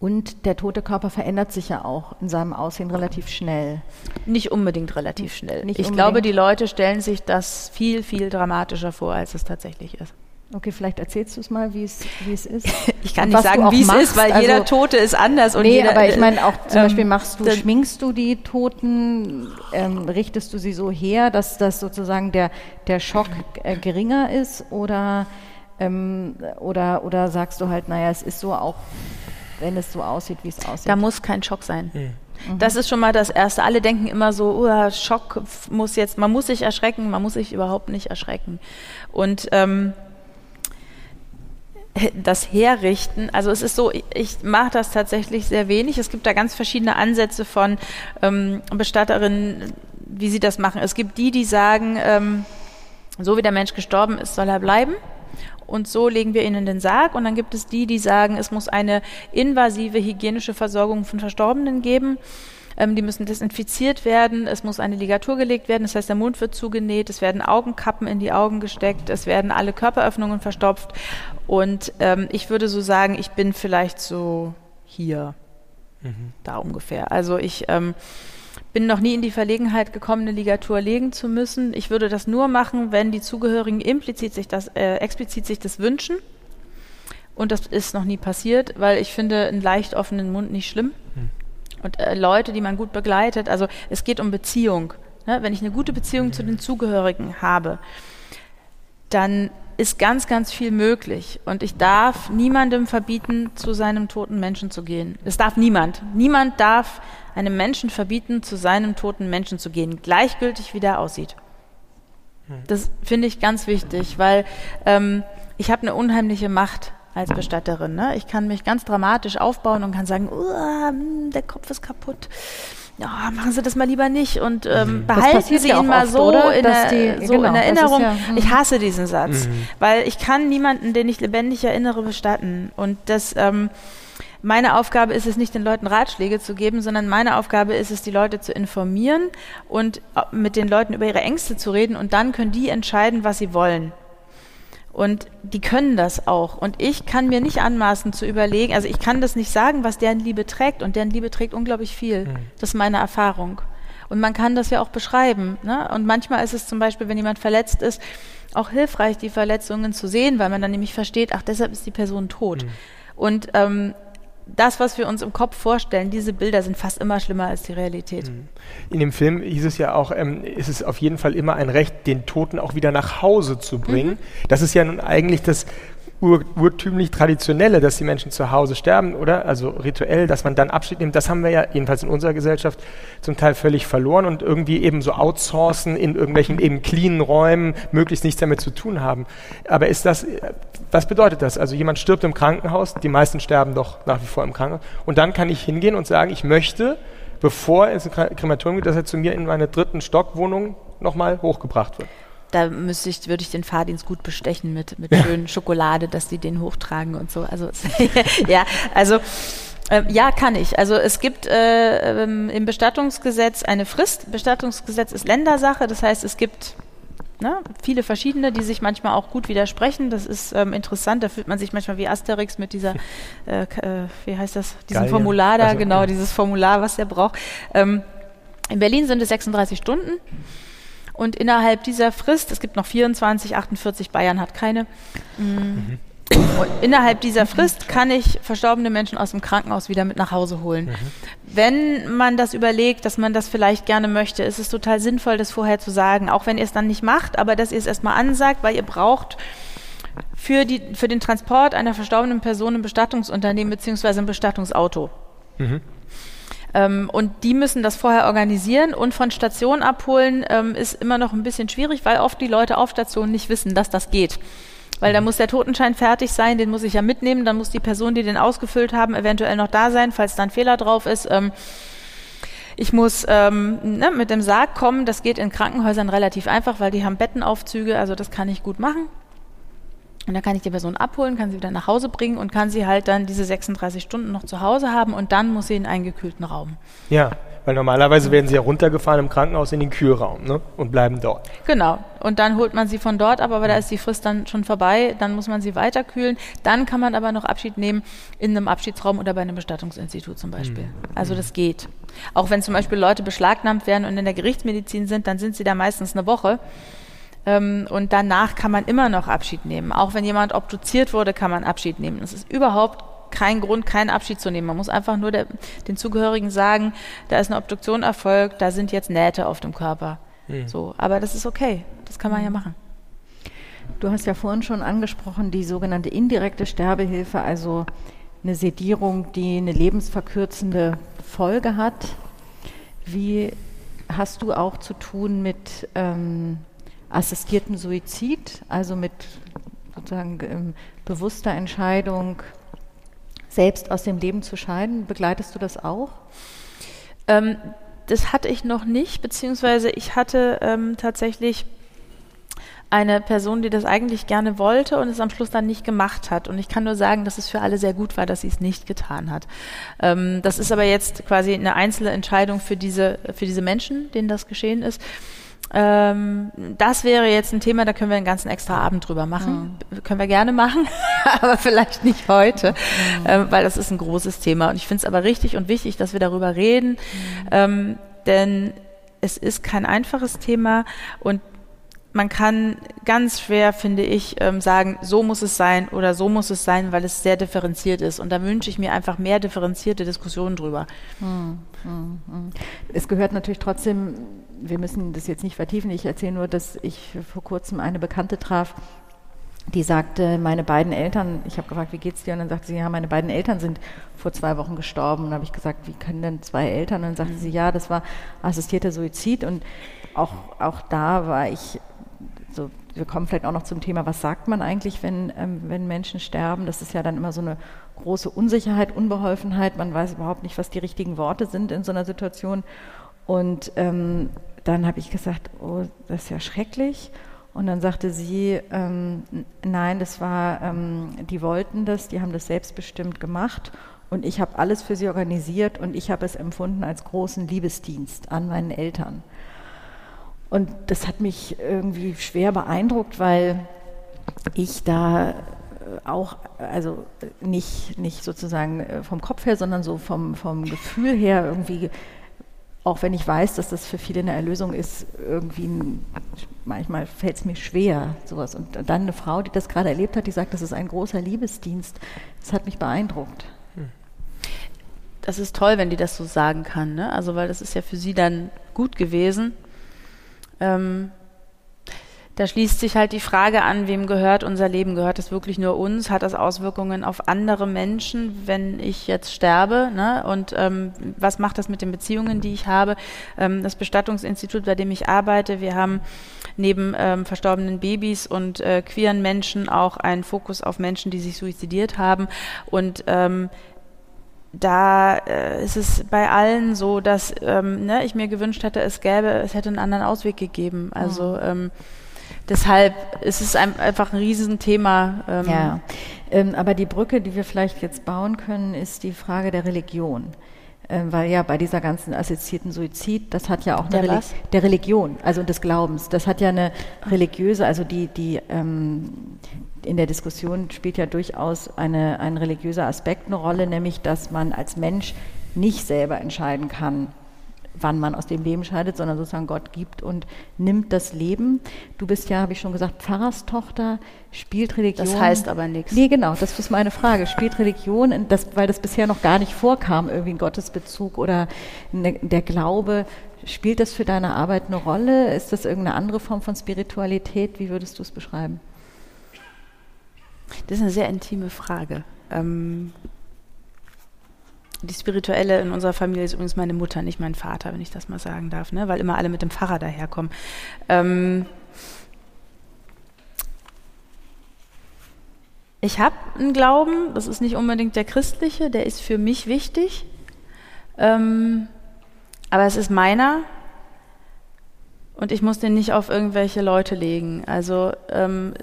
Und der tote Körper verändert sich ja auch in seinem Aussehen relativ schnell. Nicht unbedingt relativ schnell. Nicht ich unbedingt. glaube, die Leute stellen sich das viel, viel dramatischer vor, als es tatsächlich ist. Okay, vielleicht erzählst du es mal, wie es, wie es ist. Ich kann nicht sagen, wie es ist, weil also, jeder Tote ist anders. Und nee, jeder, aber ich meine auch zum ähm, Beispiel machst du, schminkst du die Toten, ähm, richtest du sie so her, dass das sozusagen der, der Schock äh, geringer ist oder, ähm, oder, oder sagst du halt, naja, es ist so auch wenn es so aussieht, wie es aussieht. Da muss kein Schock sein. Mhm. Das ist schon mal das Erste. Alle denken immer so, oh, Schock muss jetzt, man muss sich erschrecken, man muss sich überhaupt nicht erschrecken. Und ähm, das herrichten. Also es ist so, ich mache das tatsächlich sehr wenig. Es gibt da ganz verschiedene Ansätze von ähm, Bestatterinnen, wie sie das machen. Es gibt die, die sagen, ähm, so wie der Mensch gestorben ist, soll er bleiben. Und so legen wir ihn in den Sarg. Und dann gibt es die, die sagen, es muss eine invasive hygienische Versorgung von Verstorbenen geben. Ähm, die müssen desinfiziert werden. Es muss eine Ligatur gelegt werden. Das heißt, der Mund wird zugenäht. Es werden Augenkappen in die Augen gesteckt. Es werden alle Körperöffnungen verstopft. Und ähm, ich würde so sagen, ich bin vielleicht so hier, mhm. da ungefähr. Also ich ähm, bin noch nie in die Verlegenheit gekommen, eine Ligatur legen zu müssen. Ich würde das nur machen, wenn die Zugehörigen implizit sich das, äh, explizit sich das wünschen. Und das ist noch nie passiert, weil ich finde einen leicht offenen Mund nicht schlimm. Mhm und äh, Leute, die man gut begleitet. Also es geht um Beziehung. Ne? Wenn ich eine gute Beziehung zu den Zugehörigen habe, dann ist ganz, ganz viel möglich. Und ich darf niemandem verbieten, zu seinem toten Menschen zu gehen. Es darf niemand. Niemand darf einem Menschen verbieten, zu seinem toten Menschen zu gehen, gleichgültig wie der aussieht. Hm. Das finde ich ganz wichtig, weil ähm, ich habe eine unheimliche Macht als Bestatterin. Ne? Ich kann mich ganz dramatisch aufbauen und kann sagen, hm, der Kopf ist kaputt. Ja, machen Sie das mal lieber nicht und ähm, mhm. behalten Sie ihn mal oft, so, in, der, die, so genau, in Erinnerung. Ja, mhm. ich hasse diesen Satz, mhm. weil ich kann niemanden, den ich lebendig erinnere, bestatten. Und das ähm, meine Aufgabe ist es nicht, den Leuten Ratschläge zu geben, sondern meine Aufgabe ist es, die Leute zu informieren und äh, mit den Leuten über ihre Ängste zu reden und dann können die entscheiden, was sie wollen. Und die können das auch. Und ich kann mir nicht anmaßen zu überlegen, also ich kann das nicht sagen, was deren Liebe trägt. Und deren Liebe trägt unglaublich viel. Mhm. Das ist meine Erfahrung. Und man kann das ja auch beschreiben. Ne? Und manchmal ist es zum Beispiel, wenn jemand verletzt ist, auch hilfreich, die Verletzungen zu sehen, weil man dann nämlich versteht, ach, deshalb ist die Person tot. Mhm. Und ähm, das, was wir uns im Kopf vorstellen, diese Bilder sind fast immer schlimmer als die Realität. Mhm. In dem Film hieß es ja auch, ähm, ist es auf jeden Fall immer ein Recht, den Toten auch wieder nach Hause zu bringen. Mhm. Das ist ja nun eigentlich das ur urtümlich Traditionelle, dass die Menschen zu Hause sterben, oder? Also rituell, dass man dann Abschied nimmt, das haben wir ja jedenfalls in unserer Gesellschaft zum Teil völlig verloren und irgendwie eben so outsourcen in irgendwelchen eben cleanen Räumen, möglichst nichts damit zu tun haben. Aber ist das, was bedeutet das? Also jemand stirbt im Krankenhaus, die meisten sterben doch nach wie vor im Krankenhaus, und dann kann ich hingehen und sagen, ich möchte, bevor es ein Krematorium geht, dass er zu mir in meine dritten Stockwohnung nochmal hochgebracht wird da müsste ich, würde ich den Fahrdienst gut bestechen mit, mit ja. schönen Schokolade, dass die den hochtragen und so. Also ja, also äh, ja, kann ich. Also es gibt äh, ähm, im Bestattungsgesetz eine Frist. Bestattungsgesetz ist Ländersache, das heißt, es gibt ne, viele verschiedene, die sich manchmal auch gut widersprechen. Das ist ähm, interessant. Da fühlt man sich manchmal wie Asterix mit dieser, äh, äh, wie heißt das, diesem Geil, Formular da, also, genau, ja. dieses Formular, was der braucht. Ähm, in Berlin sind es 36 Stunden. Und innerhalb dieser Frist, es gibt noch 24, 48, Bayern hat keine, mhm. innerhalb dieser Frist kann ich verstorbene Menschen aus dem Krankenhaus wieder mit nach Hause holen. Mhm. Wenn man das überlegt, dass man das vielleicht gerne möchte, ist es total sinnvoll, das vorher zu sagen, auch wenn ihr es dann nicht macht, aber dass ihr es erstmal ansagt, weil ihr braucht für, die, für den Transport einer verstorbenen Person ein Bestattungsunternehmen bzw. ein Bestattungsauto. Mhm. Ähm, und die müssen das vorher organisieren und von Station abholen ähm, ist immer noch ein bisschen schwierig, weil oft die Leute auf Station nicht wissen, dass das geht. Weil da mhm. muss der Totenschein fertig sein, den muss ich ja mitnehmen, dann muss die Person, die den ausgefüllt haben, eventuell noch da sein, falls da ein Fehler drauf ist. Ähm, ich muss ähm, ne, mit dem Sarg kommen, das geht in Krankenhäusern relativ einfach, weil die haben Bettenaufzüge, also das kann ich gut machen. Und dann kann ich die Person abholen, kann sie wieder nach Hause bringen und kann sie halt dann diese 36 Stunden noch zu Hause haben und dann muss sie in einen gekühlten Raum. Ja, weil normalerweise werden sie ja runtergefahren im Krankenhaus in den Kühlraum ne? und bleiben dort. Genau. Und dann holt man sie von dort ab, aber da ist die Frist dann schon vorbei. Dann muss man sie weiterkühlen. Dann kann man aber noch Abschied nehmen in einem Abschiedsraum oder bei einem Bestattungsinstitut zum Beispiel. Mhm. Also das geht. Auch wenn zum Beispiel Leute beschlagnahmt werden und in der Gerichtsmedizin sind, dann sind sie da meistens eine Woche. Ähm, und danach kann man immer noch Abschied nehmen. Auch wenn jemand obduziert wurde, kann man Abschied nehmen. Es ist überhaupt kein Grund, keinen Abschied zu nehmen. Man muss einfach nur der, den Zugehörigen sagen, da ist eine Obduktion erfolgt, da sind jetzt Nähte auf dem Körper. Mhm. So, aber das ist okay. Das kann man ja machen. Du hast ja vorhin schon angesprochen, die sogenannte indirekte Sterbehilfe, also eine Sedierung, die eine lebensverkürzende Folge hat. Wie hast du auch zu tun mit ähm, assistierten Suizid, also mit sozusagen ähm, bewusster Entscheidung, selbst aus dem Leben zu scheiden. Begleitest du das auch? Ähm, das hatte ich noch nicht, beziehungsweise ich hatte ähm, tatsächlich eine Person, die das eigentlich gerne wollte und es am Schluss dann nicht gemacht hat. Und ich kann nur sagen, dass es für alle sehr gut war, dass sie es nicht getan hat. Ähm, das ist aber jetzt quasi eine einzelne Entscheidung für diese, für diese Menschen, denen das geschehen ist. Ähm, das wäre jetzt ein Thema, da können wir einen ganzen extra Abend drüber machen. Mhm. Können wir gerne machen, aber vielleicht nicht heute, mhm. ähm, weil das ist ein großes Thema. Und ich finde es aber richtig und wichtig, dass wir darüber reden, mhm. ähm, denn es ist kein einfaches Thema und man kann ganz schwer, finde ich, ähm, sagen, so muss es sein oder so muss es sein, weil es sehr differenziert ist. Und da wünsche ich mir einfach mehr differenzierte Diskussionen drüber. Hm, hm, hm. Es gehört natürlich trotzdem, wir müssen das jetzt nicht vertiefen, ich erzähle nur, dass ich vor kurzem eine Bekannte traf, die sagte, meine beiden Eltern, ich habe gefragt, wie geht's dir? Und dann sagte sie, ja, meine beiden Eltern sind vor zwei Wochen gestorben. Und dann habe ich gesagt, wie können denn zwei Eltern? Und dann sagte sie, ja, das war assistierter Suizid. Und auch, auch da war ich so, wir kommen vielleicht auch noch zum Thema, was sagt man eigentlich, wenn, ähm, wenn Menschen sterben? Das ist ja dann immer so eine große Unsicherheit, Unbeholfenheit. Man weiß überhaupt nicht, was die richtigen Worte sind in so einer Situation. Und ähm, dann habe ich gesagt, oh, das ist ja schrecklich. Und dann sagte sie, ähm, nein, das war, ähm, die wollten das, die haben das selbstbestimmt gemacht und ich habe alles für sie organisiert und ich habe es empfunden als großen Liebesdienst an meinen Eltern. Und das hat mich irgendwie schwer beeindruckt, weil ich da äh, auch, also nicht, nicht sozusagen äh, vom Kopf her, sondern so vom, vom Gefühl her irgendwie, auch wenn ich weiß, dass das für viele eine Erlösung ist, irgendwie manchmal fällt es mir schwer, sowas. Und dann eine Frau, die das gerade erlebt hat, die sagt, das ist ein großer Liebesdienst, das hat mich beeindruckt. Das ist toll, wenn die das so sagen kann, ne? Also weil das ist ja für sie dann gut gewesen ähm, da schließt sich halt die Frage an, wem gehört unser Leben? Gehört es wirklich nur uns? Hat das Auswirkungen auf andere Menschen, wenn ich jetzt sterbe? Ne? Und ähm, was macht das mit den Beziehungen, die ich habe? Ähm, das Bestattungsinstitut, bei dem ich arbeite, wir haben neben ähm, verstorbenen Babys und äh, queeren Menschen auch einen Fokus auf Menschen, die sich suizidiert haben. Und ähm, da äh, ist es bei allen so, dass ähm, ne, ich mir gewünscht hätte, es gäbe, es hätte einen anderen Ausweg gegeben. Also mhm. Deshalb ist es ein, einfach ein Riesenthema. Ähm. Ja, ähm, aber die Brücke, die wir vielleicht jetzt bauen können, ist die Frage der Religion. Ähm, weil ja bei dieser ganzen assoziierten Suizid, das hat ja auch der, Reli der Religion, also des Glaubens, das hat ja eine religiöse, also die, die ähm, in der Diskussion spielt ja durchaus eine, ein religiöser Aspekt eine Rolle, nämlich dass man als Mensch nicht selber entscheiden kann, wann man aus dem Leben scheidet, sondern sozusagen Gott gibt und nimmt das Leben. Du bist ja, habe ich schon gesagt, Pfarrerstochter, spielt Religion. Das heißt aber nichts. Nee, genau, das ist meine Frage. Spielt Religion, das, weil das bisher noch gar nicht vorkam, irgendwie ein Gottesbezug oder ne, der Glaube, spielt das für deine Arbeit eine Rolle? Ist das irgendeine andere Form von Spiritualität? Wie würdest du es beschreiben? Das ist eine sehr intime Frage. Ähm, die Spirituelle in unserer Familie ist übrigens meine Mutter, nicht mein Vater, wenn ich das mal sagen darf, ne? weil immer alle mit dem Pfarrer daherkommen. Ähm, ich habe einen Glauben, das ist nicht unbedingt der christliche, der ist für mich wichtig, ähm, aber es ist meiner und ich muss den nicht auf irgendwelche Leute legen. Also ähm,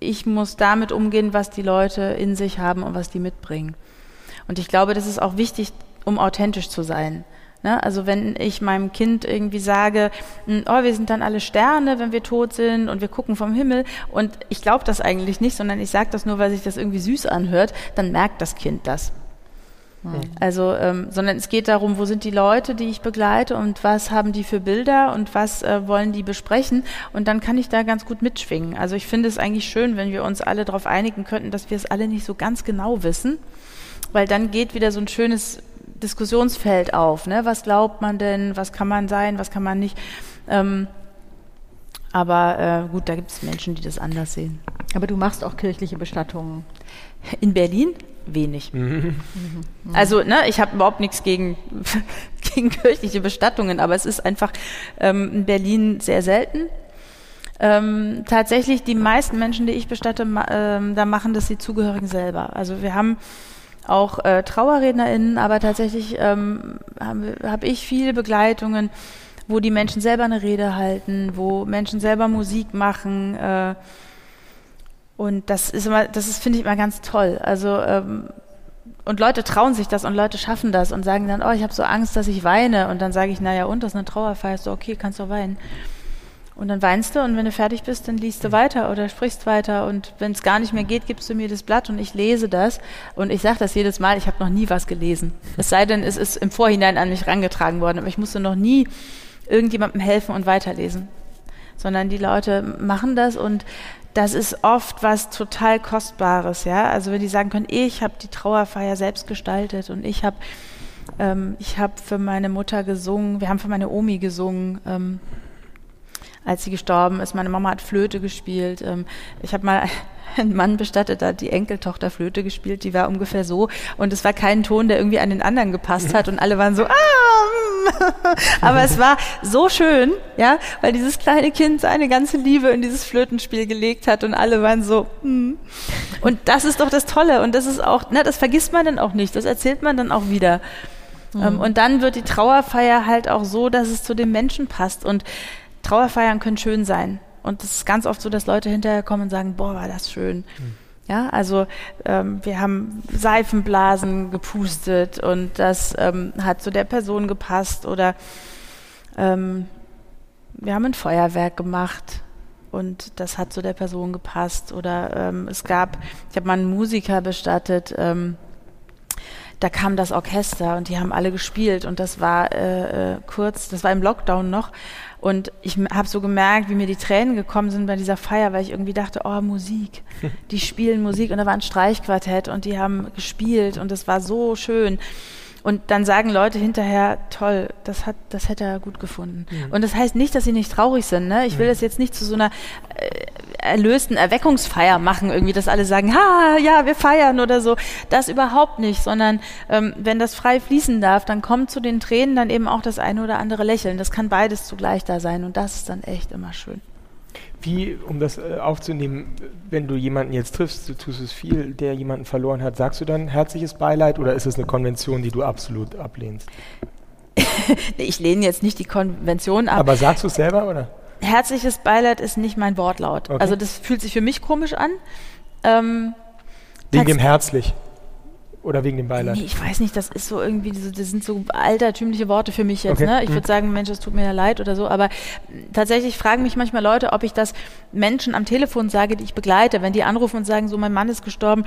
ich muss damit umgehen, was die Leute in sich haben und was die mitbringen. Und ich glaube, das ist auch wichtig, um authentisch zu sein. Ne? Also wenn ich meinem Kind irgendwie sage, hm, oh, wir sind dann alle Sterne, wenn wir tot sind und wir gucken vom Himmel und ich glaube das eigentlich nicht, sondern ich sage das nur, weil sich das irgendwie süß anhört, dann merkt das Kind das. Also, ähm, sondern es geht darum, wo sind die Leute, die ich begleite und was haben die für Bilder und was äh, wollen die besprechen und dann kann ich da ganz gut mitschwingen. Also ich finde es eigentlich schön, wenn wir uns alle darauf einigen könnten, dass wir es alle nicht so ganz genau wissen, weil dann geht wieder so ein schönes Diskussionsfeld auf. Ne? Was glaubt man denn, was kann man sein, was kann man nicht? Ähm, aber äh, gut, da gibt es Menschen, die das anders sehen. Aber du machst auch kirchliche Bestattungen. In Berlin? wenig. Mhm. Also, ne, ich habe überhaupt nichts gegen, gegen kirchliche Bestattungen, aber es ist einfach ähm, in Berlin sehr selten. ähm, tatsächlich die meisten Menschen, die ich bestatte, ma ähm, da machen das die Zugehörigen selber. Also wir haben auch äh, TrauerrednerInnen, aber tatsächlich ähm, habe hab ich viele Begleitungen, wo die Menschen selber eine Rede halten, wo Menschen selber Musik machen. Äh, und das ist immer, das ist, finde ich immer ganz toll. Also ähm, und Leute trauen sich das und Leute schaffen das und sagen dann, oh, ich habe so Angst, dass ich weine. Und dann sage ich, naja, und das ist eine Trauerfeier, so okay, kannst du weinen. Und dann weinst du und wenn du fertig bist, dann liest du weiter oder sprichst weiter. Und wenn es gar nicht mehr geht, gibst du mir das Blatt und ich lese das. Und ich sage das jedes Mal, ich habe noch nie was gelesen. Es sei denn, es ist im Vorhinein an mich rangetragen worden. Aber ich musste noch nie irgendjemandem helfen und weiterlesen. Sondern die Leute machen das und das ist oft was total Kostbares, ja. Also wenn die sagen können, ich habe die Trauerfeier selbst gestaltet und ich habe ähm, ich habe für meine Mutter gesungen, wir haben für meine Omi gesungen. Ähm, als sie gestorben ist. Meine Mama hat Flöte gespielt. Ähm, ich habe mal einen Mann bestattet, da hat die Enkeltochter Flöte gespielt, die war ungefähr so und es war kein Ton, der irgendwie an den anderen gepasst hat und alle waren so, ah, aber es war so schön, ja, weil dieses kleine Kind seine ganze Liebe in dieses Flötenspiel gelegt hat und alle waren so, mm. und das ist doch das Tolle und das ist auch, ne, das vergisst man dann auch nicht, das erzählt man dann auch wieder. Mhm. und dann wird die Trauerfeier halt auch so, dass es zu dem Menschen passt und Trauerfeiern können schön sein. Und es ist ganz oft so, dass Leute hinterher kommen und sagen, boah, war das schön. Mhm. Ja, also ähm, wir haben Seifenblasen gepustet und das ähm, hat zu der Person gepasst oder ähm, wir haben ein Feuerwerk gemacht und das hat zu der Person gepasst oder ähm, es gab, ich habe mal einen Musiker bestattet, ähm, da kam das Orchester und die haben alle gespielt und das war äh, äh, kurz, das war im Lockdown noch und ich habe so gemerkt, wie mir die Tränen gekommen sind bei dieser Feier, weil ich irgendwie dachte, oh, Musik. Die spielen Musik und da war ein Streichquartett und die haben gespielt und es war so schön. Und dann sagen Leute hinterher, toll, das hat, das hätte er gut gefunden. Mhm. Und das heißt nicht, dass sie nicht traurig sind. Ne? Ich will mhm. das jetzt nicht zu so einer äh, erlösten Erweckungsfeier machen, irgendwie, dass alle sagen, ha, ja, wir feiern oder so. Das überhaupt nicht, sondern ähm, wenn das frei fließen darf, dann kommt zu den Tränen dann eben auch das eine oder andere Lächeln. Das kann beides zugleich da sein und das ist dann echt immer schön. Wie, um das äh, aufzunehmen, wenn du jemanden jetzt triffst, du tust es viel, der jemanden verloren hat, sagst du dann herzliches Beileid oder ist es eine Konvention, die du absolut ablehnst? ich lehne jetzt nicht die Konvention ab. Aber sagst du es selber oder? Herzliches Beileid ist nicht mein Wortlaut. Okay. Also das fühlt sich für mich komisch an. Ähm, Wegen dem herzlich. Oder wegen dem Beileid? Nee, ich weiß nicht, das ist so irgendwie, das sind so altertümliche Worte für mich jetzt. Okay. Ne? Ich würde mhm. sagen, Mensch, es tut mir ja leid oder so, aber tatsächlich fragen mich manchmal Leute, ob ich das Menschen am Telefon sage, die ich begleite, wenn die anrufen und sagen, so mein Mann ist gestorben.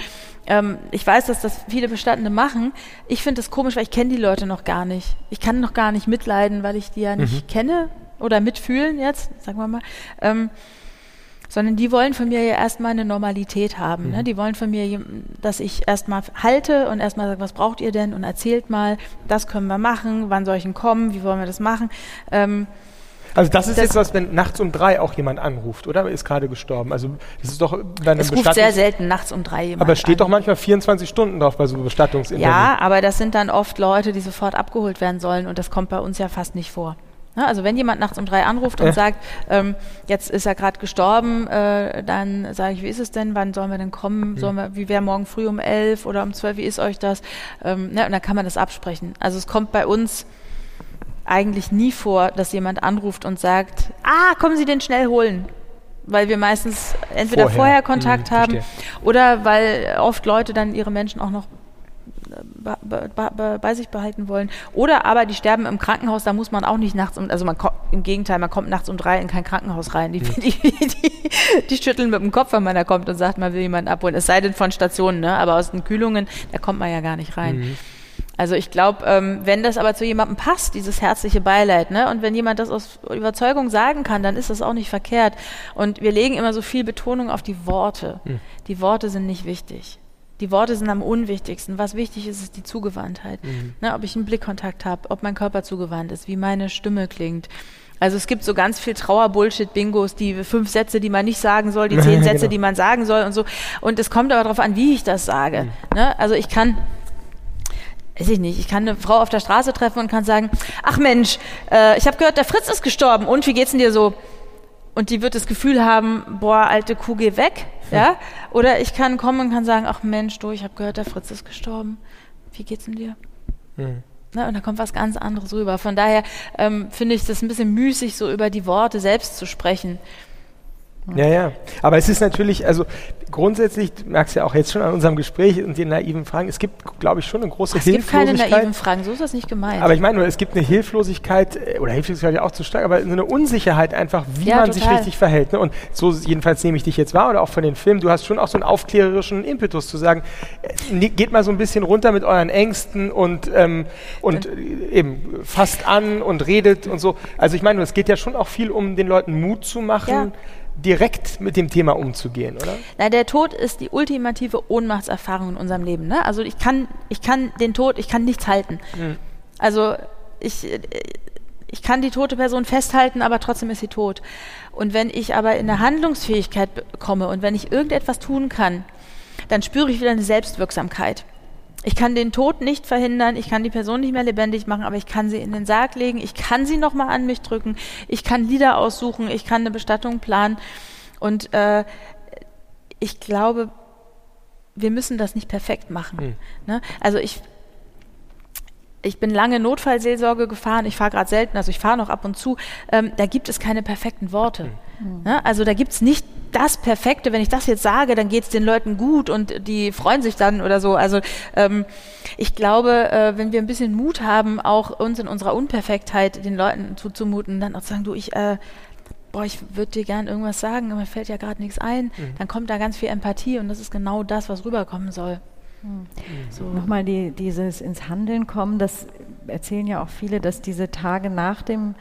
Ähm, ich weiß, dass das viele Bestattende machen. Ich finde das komisch, weil ich kenne die Leute noch gar nicht. Ich kann noch gar nicht mitleiden, weil ich die ja nicht mhm. kenne oder mitfühlen jetzt, sagen wir mal. Ähm, sondern die wollen von mir ja erstmal eine Normalität haben. Ne? Mhm. Ne? Die wollen von mir, dass ich erstmal halte und erstmal sage, was braucht ihr denn und erzählt mal, das können wir machen, wann soll ich denn kommen, wie wollen wir das machen. Ähm, also das ist das jetzt was, wenn nachts um drei auch jemand anruft, oder? Ist gerade gestorben. Also das ist doch bei einem Es ruft sehr selten nachts um drei jemand Aber es steht an. doch manchmal 24 Stunden drauf bei so Bestattungsinterviews. Ja, aber das sind dann oft Leute, die sofort abgeholt werden sollen und das kommt bei uns ja fast nicht vor. Ne, also wenn jemand nachts um drei anruft und äh. sagt, ähm, jetzt ist er gerade gestorben, äh, dann sage ich, wie ist es denn, wann sollen wir denn kommen? Sollen wir, wie wäre morgen früh um elf oder um zwölf, wie ist euch das? Ähm, ne, und dann kann man das absprechen. Also es kommt bei uns eigentlich nie vor, dass jemand anruft und sagt, ah, kommen Sie den schnell holen. Weil wir meistens entweder vorher, vorher Kontakt hm, haben oder weil oft Leute dann ihre Menschen auch noch bei sich behalten wollen. Oder aber die sterben im Krankenhaus, da muss man auch nicht nachts um, also man im Gegenteil, man kommt nachts um drei in kein Krankenhaus rein. Die, die, die, die, schütteln mit dem Kopf, wenn man da kommt und sagt, man will jemanden abholen. Es sei denn von Stationen, ne? aber aus den Kühlungen, da kommt man ja gar nicht rein. Mhm. Also ich glaube, ähm, wenn das aber zu jemandem passt, dieses herzliche Beileid, ne, und wenn jemand das aus Überzeugung sagen kann, dann ist das auch nicht verkehrt. Und wir legen immer so viel Betonung auf die Worte. Mhm. Die Worte sind nicht wichtig. Die Worte sind am unwichtigsten. Was wichtig ist, ist die Zugewandtheit. Mhm. Ne, ob ich einen Blickkontakt habe, ob mein Körper zugewandt ist, wie meine Stimme klingt. Also es gibt so ganz viel Trauer-Bullshit-Bingos, die fünf Sätze, die man nicht sagen soll, die zehn Sätze, genau. die man sagen soll und so. Und es kommt aber darauf an, wie ich das sage. Mhm. Ne? Also ich kann weiß ich nicht, ich kann eine Frau auf der Straße treffen und kann sagen, ach Mensch, äh, ich habe gehört, der Fritz ist gestorben und wie geht's denn dir so? Und die wird das Gefühl haben, boah, alte Kuh, geh weg, ja? Oder ich kann kommen und kann sagen, ach Mensch, du, ich habe gehört, der Fritz ist gestorben. Wie geht's denn dir? Mhm. Na, und da kommt was ganz anderes rüber. Von daher ähm, finde ich das ein bisschen müßig, so über die Worte selbst zu sprechen. Ja, ja. Aber es ist natürlich, also grundsätzlich, du merkst ja auch jetzt schon an unserem Gespräch und den naiven Fragen, es gibt, glaube ich, schon eine große es Hilflosigkeit. Es gibt keine naiven Fragen, so ist das nicht gemeint. Aber ich meine nur, es gibt eine Hilflosigkeit, äh, oder Hilflosigkeit ja auch zu stark, aber eine Unsicherheit einfach, wie ja, man total. sich richtig verhält. Ne? Und so jedenfalls nehme ich dich jetzt wahr oder auch von den Filmen, du hast schon auch so einen aufklärerischen Impetus zu sagen, äh, geht mal so ein bisschen runter mit euren Ängsten und, ähm, und äh, eben fasst an und redet und so. Also ich meine, es geht ja schon auch viel um den Leuten Mut zu machen. Ja direkt mit dem Thema umzugehen, oder? Na, der Tod ist die ultimative Ohnmachtserfahrung in unserem Leben. Ne? Also ich kann, ich kann den Tod, ich kann nichts halten. Mhm. Also ich, ich kann die tote Person festhalten, aber trotzdem ist sie tot. Und wenn ich aber in eine Handlungsfähigkeit komme und wenn ich irgendetwas tun kann, dann spüre ich wieder eine Selbstwirksamkeit. Ich kann den Tod nicht verhindern, ich kann die Person nicht mehr lebendig machen, aber ich kann sie in den Sarg legen, ich kann sie nochmal an mich drücken, ich kann Lieder aussuchen, ich kann eine Bestattung planen. Und äh, ich glaube, wir müssen das nicht perfekt machen. Hm. Ne? Also ich, ich bin lange Notfallseelsorge gefahren, ich fahre gerade selten, also ich fahre noch ab und zu. Ähm, da gibt es keine perfekten Worte. Mhm. Ne? Also da gibt es nicht das Perfekte, wenn ich das jetzt sage, dann geht es den Leuten gut und die freuen sich dann oder so. Also ähm, ich glaube, äh, wenn wir ein bisschen Mut haben, auch uns in unserer Unperfektheit den Leuten zuzumuten, dann auch zu sagen, du, ich, äh, boah, ich würde dir gern irgendwas sagen, aber mir fällt ja gerade nichts ein, mhm. dann kommt da ganz viel Empathie und das ist genau das, was rüberkommen soll. Mhm. So. Nochmal die, dieses ins Handeln kommen, das erzählen ja auch viele, dass diese Tage nach dem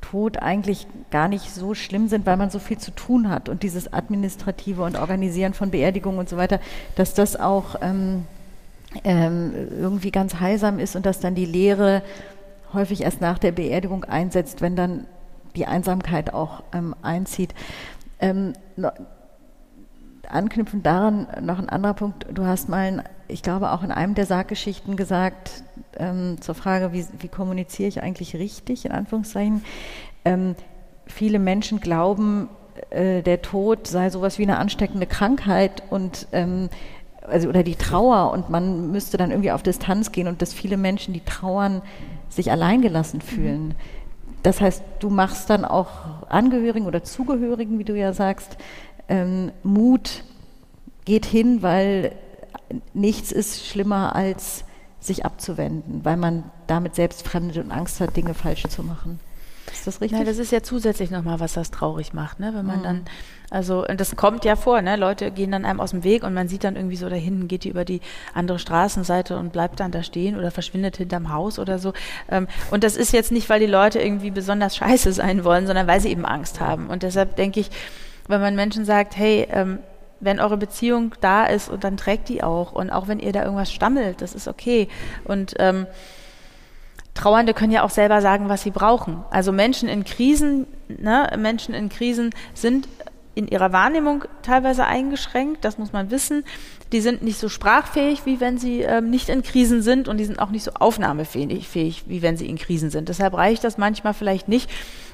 Tod eigentlich gar nicht so schlimm sind, weil man so viel zu tun hat und dieses administrative und Organisieren von Beerdigungen und so weiter, dass das auch ähm, ähm, irgendwie ganz heilsam ist und dass dann die Lehre häufig erst nach der Beerdigung einsetzt, wenn dann die Einsamkeit auch ähm, einzieht. Ähm, anknüpfend daran noch ein anderer Punkt. Du hast mal, ich glaube auch in einem der Sarggeschichten gesagt, ähm, zur Frage, wie, wie, kommuniziere ich eigentlich richtig, in Anführungszeichen. Ähm, viele Menschen glauben, äh, der Tod sei sowas wie eine ansteckende Krankheit und ähm, also, oder die Trauer und man müsste dann irgendwie auf Distanz gehen und dass viele Menschen, die trauern, sich alleingelassen fühlen. Mhm. Das heißt, du machst dann auch Angehörigen oder Zugehörigen, wie du ja sagst, ähm, Mut geht hin, weil nichts ist schlimmer als sich abzuwenden, weil man damit selbst fremdet und Angst hat, Dinge falsch zu machen. Ist das richtig? Ja, das ist ja zusätzlich nochmal, was das traurig macht, ne? wenn man mhm. dann, also und das kommt ja vor, ne? Leute gehen dann einem aus dem Weg und man sieht dann irgendwie so da hinten geht die über die andere Straßenseite und bleibt dann da stehen oder verschwindet hinterm Haus oder so. Ähm, und das ist jetzt nicht, weil die Leute irgendwie besonders scheiße sein wollen, sondern weil sie eben Angst haben. Und deshalb denke ich, wenn man Menschen sagt, hey, ähm, wenn eure Beziehung da ist und dann trägt die auch und auch wenn ihr da irgendwas stammelt, das ist okay. Und ähm, Trauernde können ja auch selber sagen, was sie brauchen. Also Menschen in Krisen, ne, Menschen in Krisen sind in ihrer Wahrnehmung teilweise eingeschränkt, das muss man wissen. Die sind nicht so sprachfähig, wie wenn sie ähm, nicht in Krisen sind und die sind auch nicht so aufnahmefähig, wie wenn sie in Krisen sind. Deshalb reicht das manchmal vielleicht nicht,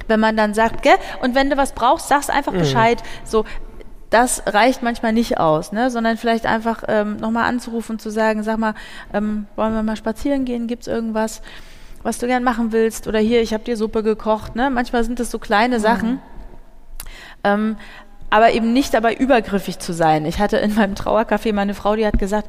wenn man dann sagt, gell, und wenn du was brauchst, sag's einfach mhm. Bescheid. So, das reicht manchmal nicht aus, ne? sondern vielleicht einfach ähm, nochmal anzurufen und zu sagen, sag mal, ähm, wollen wir mal spazieren gehen, gibt es irgendwas, was du gern machen willst? Oder hier, ich habe dir Suppe gekocht. Ne? Manchmal sind das so kleine mhm. Sachen. Ähm, aber eben nicht dabei übergriffig zu sein. Ich hatte in meinem Trauercafé meine Frau, die hat gesagt,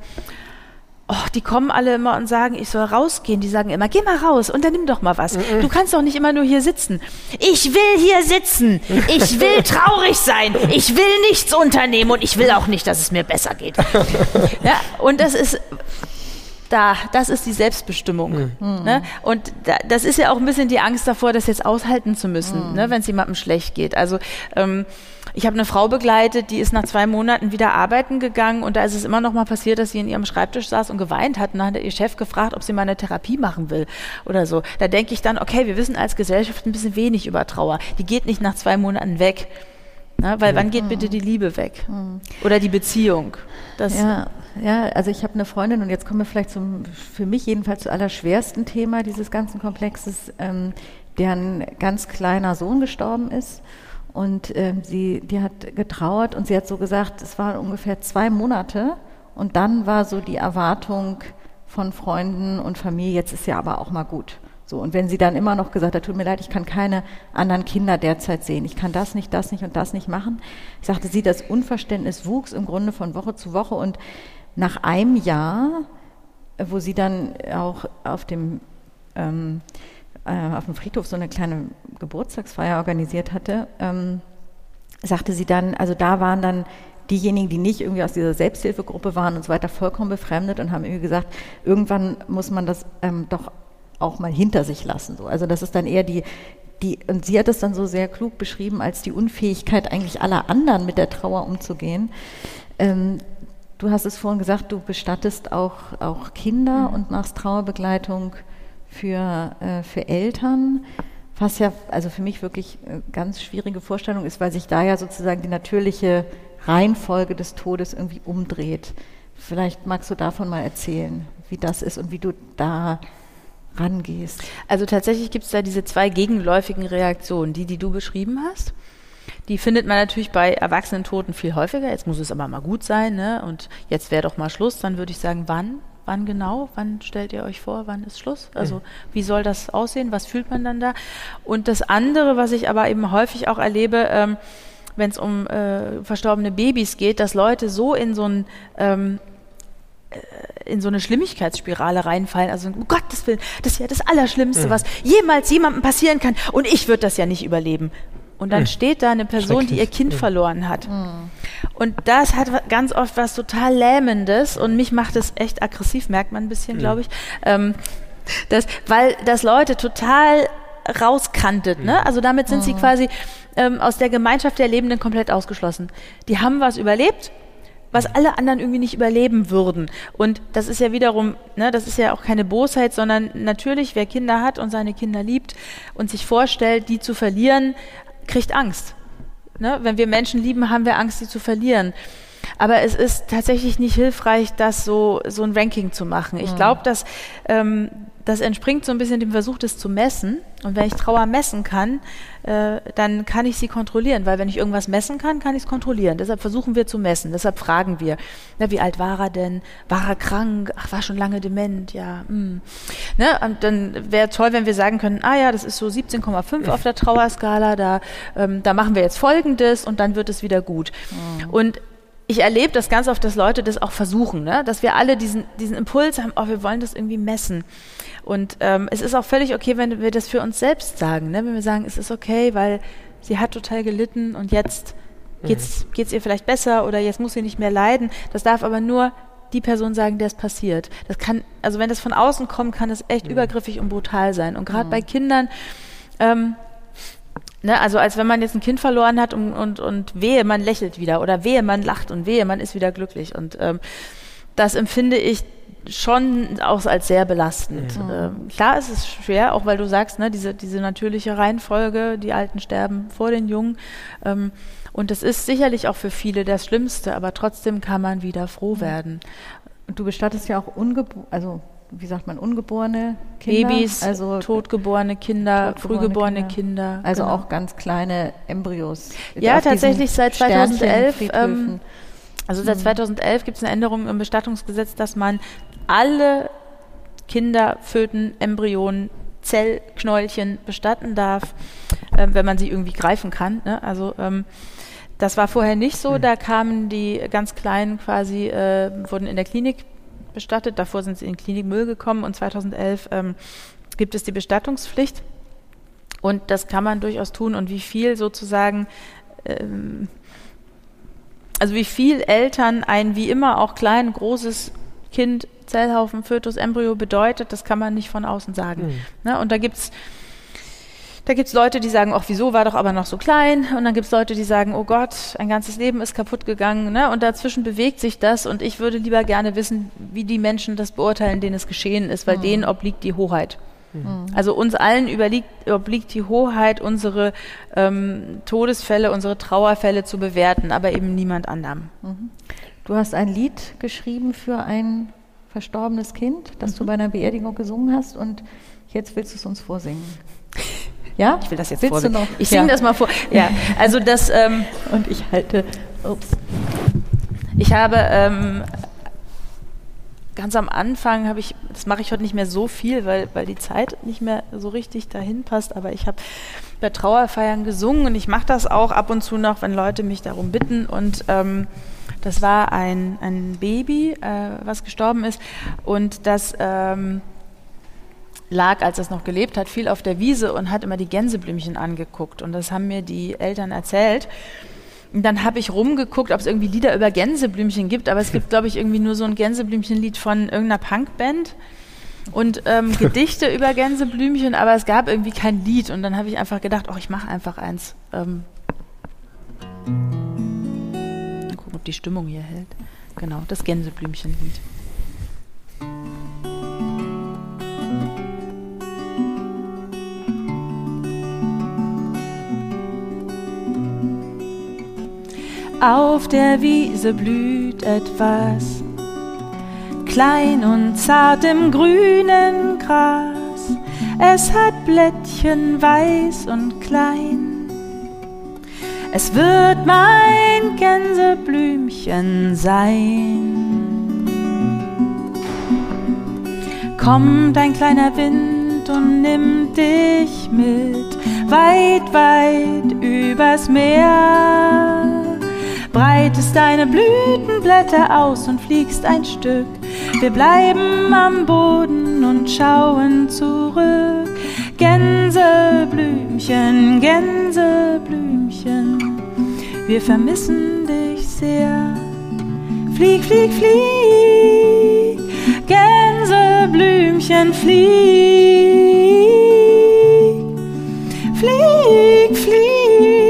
oh, die kommen alle immer und sagen, ich soll rausgehen. Die sagen immer, geh mal raus, unternimm doch mal was. Du kannst doch nicht immer nur hier sitzen. Ich will hier sitzen. Ich will traurig sein. Ich will nichts unternehmen und ich will auch nicht, dass es mir besser geht. Ja, und das ist da, das ist die Selbstbestimmung. Mhm. Ne? Und da, das ist ja auch ein bisschen die Angst davor, das jetzt aushalten zu müssen, mhm. ne? wenn es jemandem schlecht geht. Also ähm, ich habe eine Frau begleitet, die ist nach zwei Monaten wieder arbeiten gegangen und da ist es immer noch mal passiert, dass sie in ihrem Schreibtisch saß und geweint hat. Und dann hat ihr Chef gefragt, ob sie mal eine Therapie machen will oder so. Da denke ich dann, okay, wir wissen als Gesellschaft ein bisschen wenig über Trauer. Die geht nicht nach zwei Monaten weg. Na, weil wann geht bitte die Liebe weg? Oder die Beziehung? Das ja, ja, also ich habe eine Freundin und jetzt kommen wir vielleicht zum, für mich jedenfalls zu allerschwersten Thema dieses ganzen Komplexes, ähm, deren ganz kleiner Sohn gestorben ist Und äh, sie, die hat getrauert und sie hat so gesagt, es waren ungefähr zwei Monate. Und dann war so die Erwartung von Freunden und Familie, jetzt ist ja aber auch mal gut. So, und wenn sie dann immer noch gesagt hat, tut mir leid, ich kann keine anderen Kinder derzeit sehen, ich kann das nicht, das nicht und das nicht machen, sagte sie, das Unverständnis wuchs im Grunde von Woche zu Woche. Und nach einem Jahr, wo sie dann auch auf dem ähm, äh, auf dem Friedhof so eine kleine Geburtstagsfeier organisiert hatte, ähm, sagte sie dann, also da waren dann diejenigen, die nicht irgendwie aus dieser Selbsthilfegruppe waren und so weiter, vollkommen befremdet und haben irgendwie gesagt, irgendwann muss man das ähm, doch auch mal hinter sich lassen. So. Also das ist dann eher die, die, und sie hat es dann so sehr klug beschrieben, als die Unfähigkeit eigentlich aller anderen mit der Trauer umzugehen. Ähm, du hast es vorhin gesagt, du bestattest auch, auch Kinder mhm. und machst Trauerbegleitung für, äh, für Eltern, was ja also für mich wirklich eine ganz schwierige Vorstellung ist, weil sich da ja sozusagen die natürliche Reihenfolge des Todes irgendwie umdreht. Vielleicht magst du davon mal erzählen, wie das ist und wie du da rangehst. Also tatsächlich gibt es da diese zwei gegenläufigen Reaktionen, die, die du beschrieben hast. Die findet man natürlich bei erwachsenen Toten viel häufiger. Jetzt muss es aber mal gut sein, ne? Und jetzt wäre doch mal Schluss. Dann würde ich sagen, wann? Wann genau? Wann stellt ihr euch vor? Wann ist Schluss? Also wie soll das aussehen? Was fühlt man dann da? Und das andere, was ich aber eben häufig auch erlebe, ähm, wenn es um äh, verstorbene Babys geht, dass Leute so in so ein ähm, äh, in so eine Schlimmigkeitsspirale reinfallen. Also um Gottes Willen, das ist ja das Allerschlimmste, mhm. was jemals jemandem passieren kann. Und ich würde das ja nicht überleben. Und dann mhm. steht da eine Person, die ihr Kind mhm. verloren hat. Mhm. Und das hat ganz oft was total Lähmendes und mich macht es echt aggressiv, merkt man ein bisschen, glaube ich. Ähm, das, weil das Leute total rauskantet. Ne? Also damit sind sie quasi ähm, aus der Gemeinschaft der Lebenden komplett ausgeschlossen. Die haben was überlebt, was alle anderen irgendwie nicht überleben würden. Und das ist ja wiederum, ne, das ist ja auch keine Bosheit, sondern natürlich, wer Kinder hat und seine Kinder liebt und sich vorstellt, die zu verlieren, kriegt Angst. Ne? Wenn wir Menschen lieben, haben wir Angst, sie zu verlieren. Aber es ist tatsächlich nicht hilfreich, das so, so ein Ranking zu machen. Ich mhm. glaube, dass ähm, das entspringt so ein bisschen dem Versuch, das zu messen. Und wenn ich Trauer messen kann, äh, dann kann ich sie kontrollieren, weil wenn ich irgendwas messen kann, kann ich es kontrollieren. Deshalb versuchen wir zu messen, deshalb fragen wir, na, wie alt war er denn? War er krank? Ach, war schon lange dement, ja. Mm. Ne? Und dann wäre toll, wenn wir sagen können, ah ja, das ist so 17,5 auf der Trauerskala, da, ähm, da machen wir jetzt Folgendes und dann wird es wieder gut. Mhm. Und ich erlebe das ganz oft, dass Leute das auch versuchen, ne? dass wir alle diesen, diesen Impuls haben, oh, wir wollen das irgendwie messen. Und ähm, es ist auch völlig okay, wenn wir das für uns selbst sagen, ne? wenn wir sagen, es ist okay, weil sie hat total gelitten und jetzt geht es mhm. ihr vielleicht besser oder jetzt muss sie nicht mehr leiden. Das darf aber nur die Person sagen, der es passiert. Das kann, also wenn das von außen kommt, kann es echt mhm. übergriffig und brutal sein. Und gerade mhm. bei Kindern, ähm, Ne, also als wenn man jetzt ein Kind verloren hat und, und, und wehe, man lächelt wieder oder wehe, man lacht und wehe, man ist wieder glücklich. Und ähm, das empfinde ich schon auch als sehr belastend. Mhm. Ähm, klar ist es schwer, auch weil du sagst, ne, diese, diese natürliche Reihenfolge, die Alten sterben vor den Jungen. Ähm, und das ist sicherlich auch für viele das Schlimmste, aber trotzdem kann man wieder froh mhm. werden. Und du bestattest ja auch ungeboren, also wie sagt man, ungeborene Kinder? Babys, also totgeborene Kinder, totgeborene frühgeborene Kinder. Kinder also genau. auch ganz kleine Embryos. Ja, tatsächlich seit 2011. Ähm, also seit 2011 gibt es eine Änderung im Bestattungsgesetz, dass man alle Kinder, Föten, Embryonen, Zellknäulchen bestatten darf, äh, wenn man sie irgendwie greifen kann. Ne? Also ähm, das war vorher nicht so. Mhm. Da kamen die ganz Kleinen quasi, äh, wurden in der Klinik bestattet. Davor sind sie in Klinikmüll gekommen und 2011 ähm, gibt es die Bestattungspflicht. Und das kann man durchaus tun. Und wie viel sozusagen, ähm, also wie viel Eltern ein wie immer auch klein, großes Kind, Zellhaufen, Fötus, Embryo bedeutet, das kann man nicht von außen sagen. Mhm. Ne? Und da gibt es da gibt es Leute, die sagen, ach, wieso war doch aber noch so klein? Und dann gibt es Leute, die sagen, oh Gott, ein ganzes Leben ist kaputt gegangen. Ne? Und dazwischen bewegt sich das. Und ich würde lieber gerne wissen, wie die Menschen das beurteilen, denen es geschehen ist, weil mhm. denen obliegt die Hoheit. Mhm. Also uns allen überliegt, obliegt die Hoheit, unsere ähm, Todesfälle, unsere Trauerfälle zu bewerten, aber eben niemand anderem. Mhm. Du hast ein Lied geschrieben für ein verstorbenes Kind, das du mhm. bei einer Beerdigung gesungen hast und jetzt willst du es uns vorsingen. Ja? Ich will das jetzt Willst vorsingen. du noch? Ich singe Ja. das mal vor. Ja, also das, ähm, Und ich halte. Ups. ich habe ähm, ganz am Anfang habe ich, das mache ich heute nicht mehr so viel, weil, weil die Zeit nicht mehr so richtig dahin passt, aber ich habe bei Trauerfeiern gesungen und ich mache das auch ab und zu noch, wenn Leute mich darum bitten und ähm, das war ein, ein Baby, äh, was gestorben ist und das ähm, lag, als es noch gelebt hat, viel auf der Wiese und hat immer die Gänseblümchen angeguckt und das haben mir die Eltern erzählt. Und dann habe ich rumgeguckt, ob es irgendwie Lieder über Gänseblümchen gibt, aber es gibt, glaube ich, irgendwie nur so ein Gänseblümchenlied von irgendeiner Punkband und ähm, Gedichte über Gänseblümchen, aber es gab irgendwie kein Lied. Und dann habe ich einfach gedacht, oh, ich mache einfach eins. Ähm Mal gucken, ob die Stimmung hier hält. Genau, das Gänseblümchenlied. Auf der Wiese blüht etwas, klein und zart im grünen Gras. Es hat Blättchen weiß und klein. Es wird mein Gänseblümchen sein. Kommt ein kleiner Wind und nimmt dich mit, weit, weit übers Meer breitest deine Blütenblätter aus und fliegst ein Stück. Wir bleiben am Boden und schauen zurück. Gänseblümchen, Gänseblümchen, wir vermissen dich sehr. Flieg, flieg, flieg, Gänseblümchen, flieg. Flieg, flieg.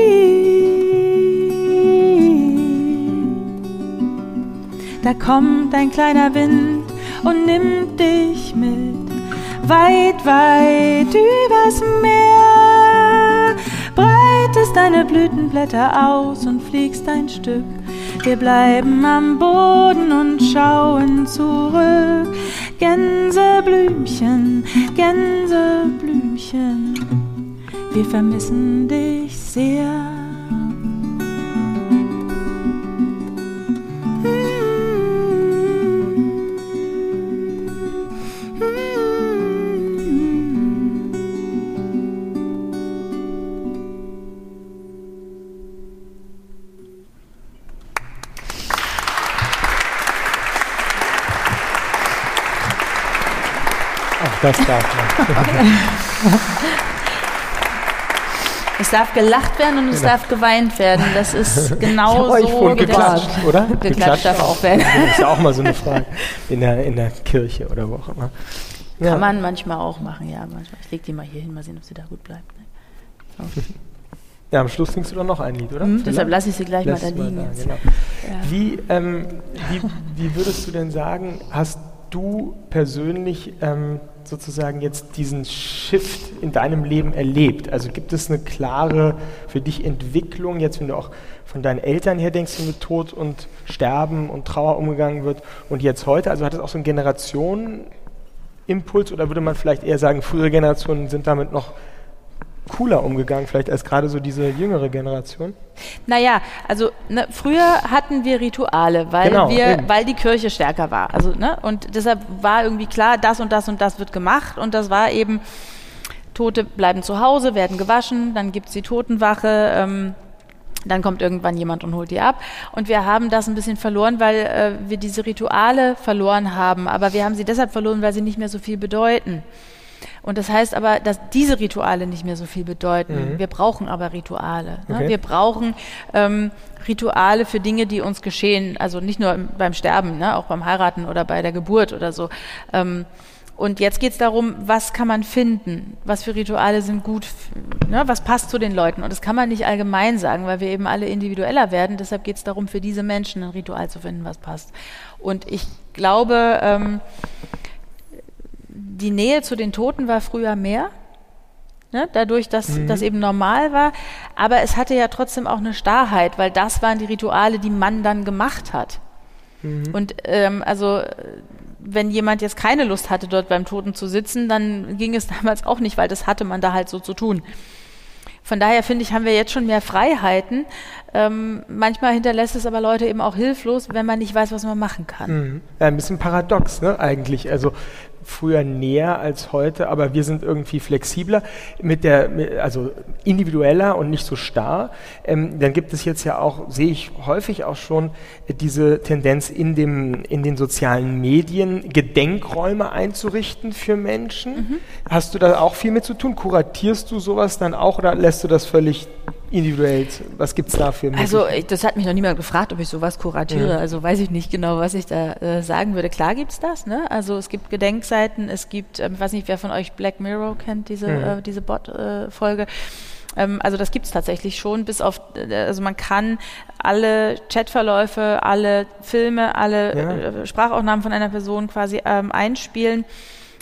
Da kommt ein kleiner Wind und nimmt dich mit, weit, weit übers Meer. Breitest deine Blütenblätter aus und fliegst ein Stück. Wir bleiben am Boden und schauen zurück. Gänseblümchen, Gänseblümchen, wir vermissen dich sehr. Das darf man. Es darf gelacht werden und es Genau. darf geweint werden. Das ist Ich genau euch so geklatscht, oder? Geklatscht darf auch werden. Das ist ja auch mal so eine Frage in der, in der Kirche oder wo auch immer. Ja. Kann man manchmal auch machen, ja. Manchmal. Ich leg die mal hier hin, mal sehen, ob sie da gut bleibt. Ne? ja, am Schluss singst du dann noch ein Lied, oder? Hm, Vielleicht? deshalb lasse ich sie gleich Lass mal da liegen. da, jetzt. genau. Ja. Wie, ähm, wie, wie würdest du denn sagen, hast du persönlich ähm, sozusagen jetzt diesen Shift in deinem Leben erlebt? Also gibt es eine klare für dich Entwicklung, jetzt wenn du auch von deinen Eltern her denkst, wie mit Tod und Sterben und Trauer umgegangen wird und jetzt heute? Also hat es auch so einen Generationenimpuls oder würde man vielleicht eher sagen, frühere Generationen sind damit noch cooler umgegangen, vielleicht als gerade so diese jüngere Generation? Naja, also ne, früher hatten wir Rituale, weil, Genau, wir, eben. weil die Kirche stärker war. Also, ne, und deshalb war irgendwie klar, das und das und das wird gemacht. Und das war eben, Tote bleiben zu Hause, werden gewaschen, dann gibt es die Totenwache. Ähm, dann kommt irgendwann jemand und holt die ab. Und wir haben das ein bisschen verloren, weil äh, wir diese Rituale verloren haben. Aber wir haben sie deshalb verloren, weil sie nicht mehr so viel bedeuten. Und das heißt aber, dass diese Rituale nicht mehr so viel bedeuten. Mhm. Wir brauchen aber Rituale. Ne? Okay. Wir brauchen ähm, Rituale für Dinge, die uns geschehen. Also nicht nur im, beim Sterben, ne? auch beim Heiraten oder bei der Geburt oder so. Ähm, und jetzt geht es darum, was kann man finden? Was für Rituale sind gut? Ne? Was passt zu den Leuten? Und das kann man nicht allgemein sagen, weil wir eben alle individueller werden. Deshalb geht es darum, für diese Menschen ein Ritual zu finden, was passt. Und ich glaube, ähm, die Nähe zu den Toten war früher mehr. Ne? Dadurch, dass Mhm. das eben normal war. Aber es hatte ja trotzdem auch eine Starrheit, weil das waren die Rituale, die man dann gemacht hat. Mhm. Und ähm, also wenn jemand jetzt keine Lust hatte, dort beim Toten zu sitzen, dann ging es damals auch nicht, weil das hatte man da halt so zu tun. Von daher finde ich, haben wir jetzt schon mehr Freiheiten. Ähm, manchmal hinterlässt es aber Leute eben auch hilflos, wenn man nicht weiß, was man machen kann. Mhm. Ja, ein bisschen paradox, ne, eigentlich. Also früher näher als heute, aber wir sind irgendwie flexibler, mit der, also individueller und nicht so starr. Ähm, dann gibt es jetzt ja auch, sehe ich häufig auch schon, diese Tendenz in, dem, in den sozialen Medien Gedenkräume einzurichten für Menschen. Mhm. Hast du da auch viel mit zu tun? Kuratierst du sowas dann auch oder lässt du das völlig individuell? Was gibt es da für Also das hat mich noch niemand gefragt, ob ich sowas kuratiere. Ja. Also weiß ich nicht genau, was ich da äh, sagen würde. Klar gibt es das. Ne? Also es gibt Gedenkseiten, es gibt, ähm, ich weiß nicht, wer von euch Black Mirror kennt, diese, mhm. äh, diese Bot-Folge. Äh, also das gibt es tatsächlich schon, bis auf, äh, also man kann alle Chatverläufe, alle Filme, alle ja. Äh, Sprachaufnahmen von einer Person quasi ähm, einspielen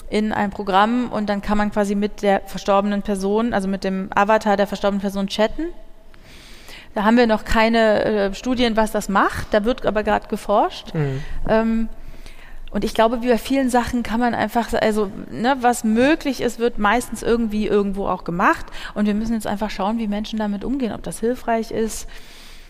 in ein Programm und dann kann man quasi mit der verstorbenen Person, also mit dem Avatar der verstorbenen Person chatten. Da haben wir noch keine äh, Studien, was das macht. Da wird aber gerade geforscht. Mhm. Ähm, und ich glaube, wie bei vielen Sachen kann man einfach, also ne, was möglich ist, wird meistens irgendwie irgendwo auch gemacht. Und wir müssen jetzt einfach schauen, wie Menschen damit umgehen, ob das hilfreich ist.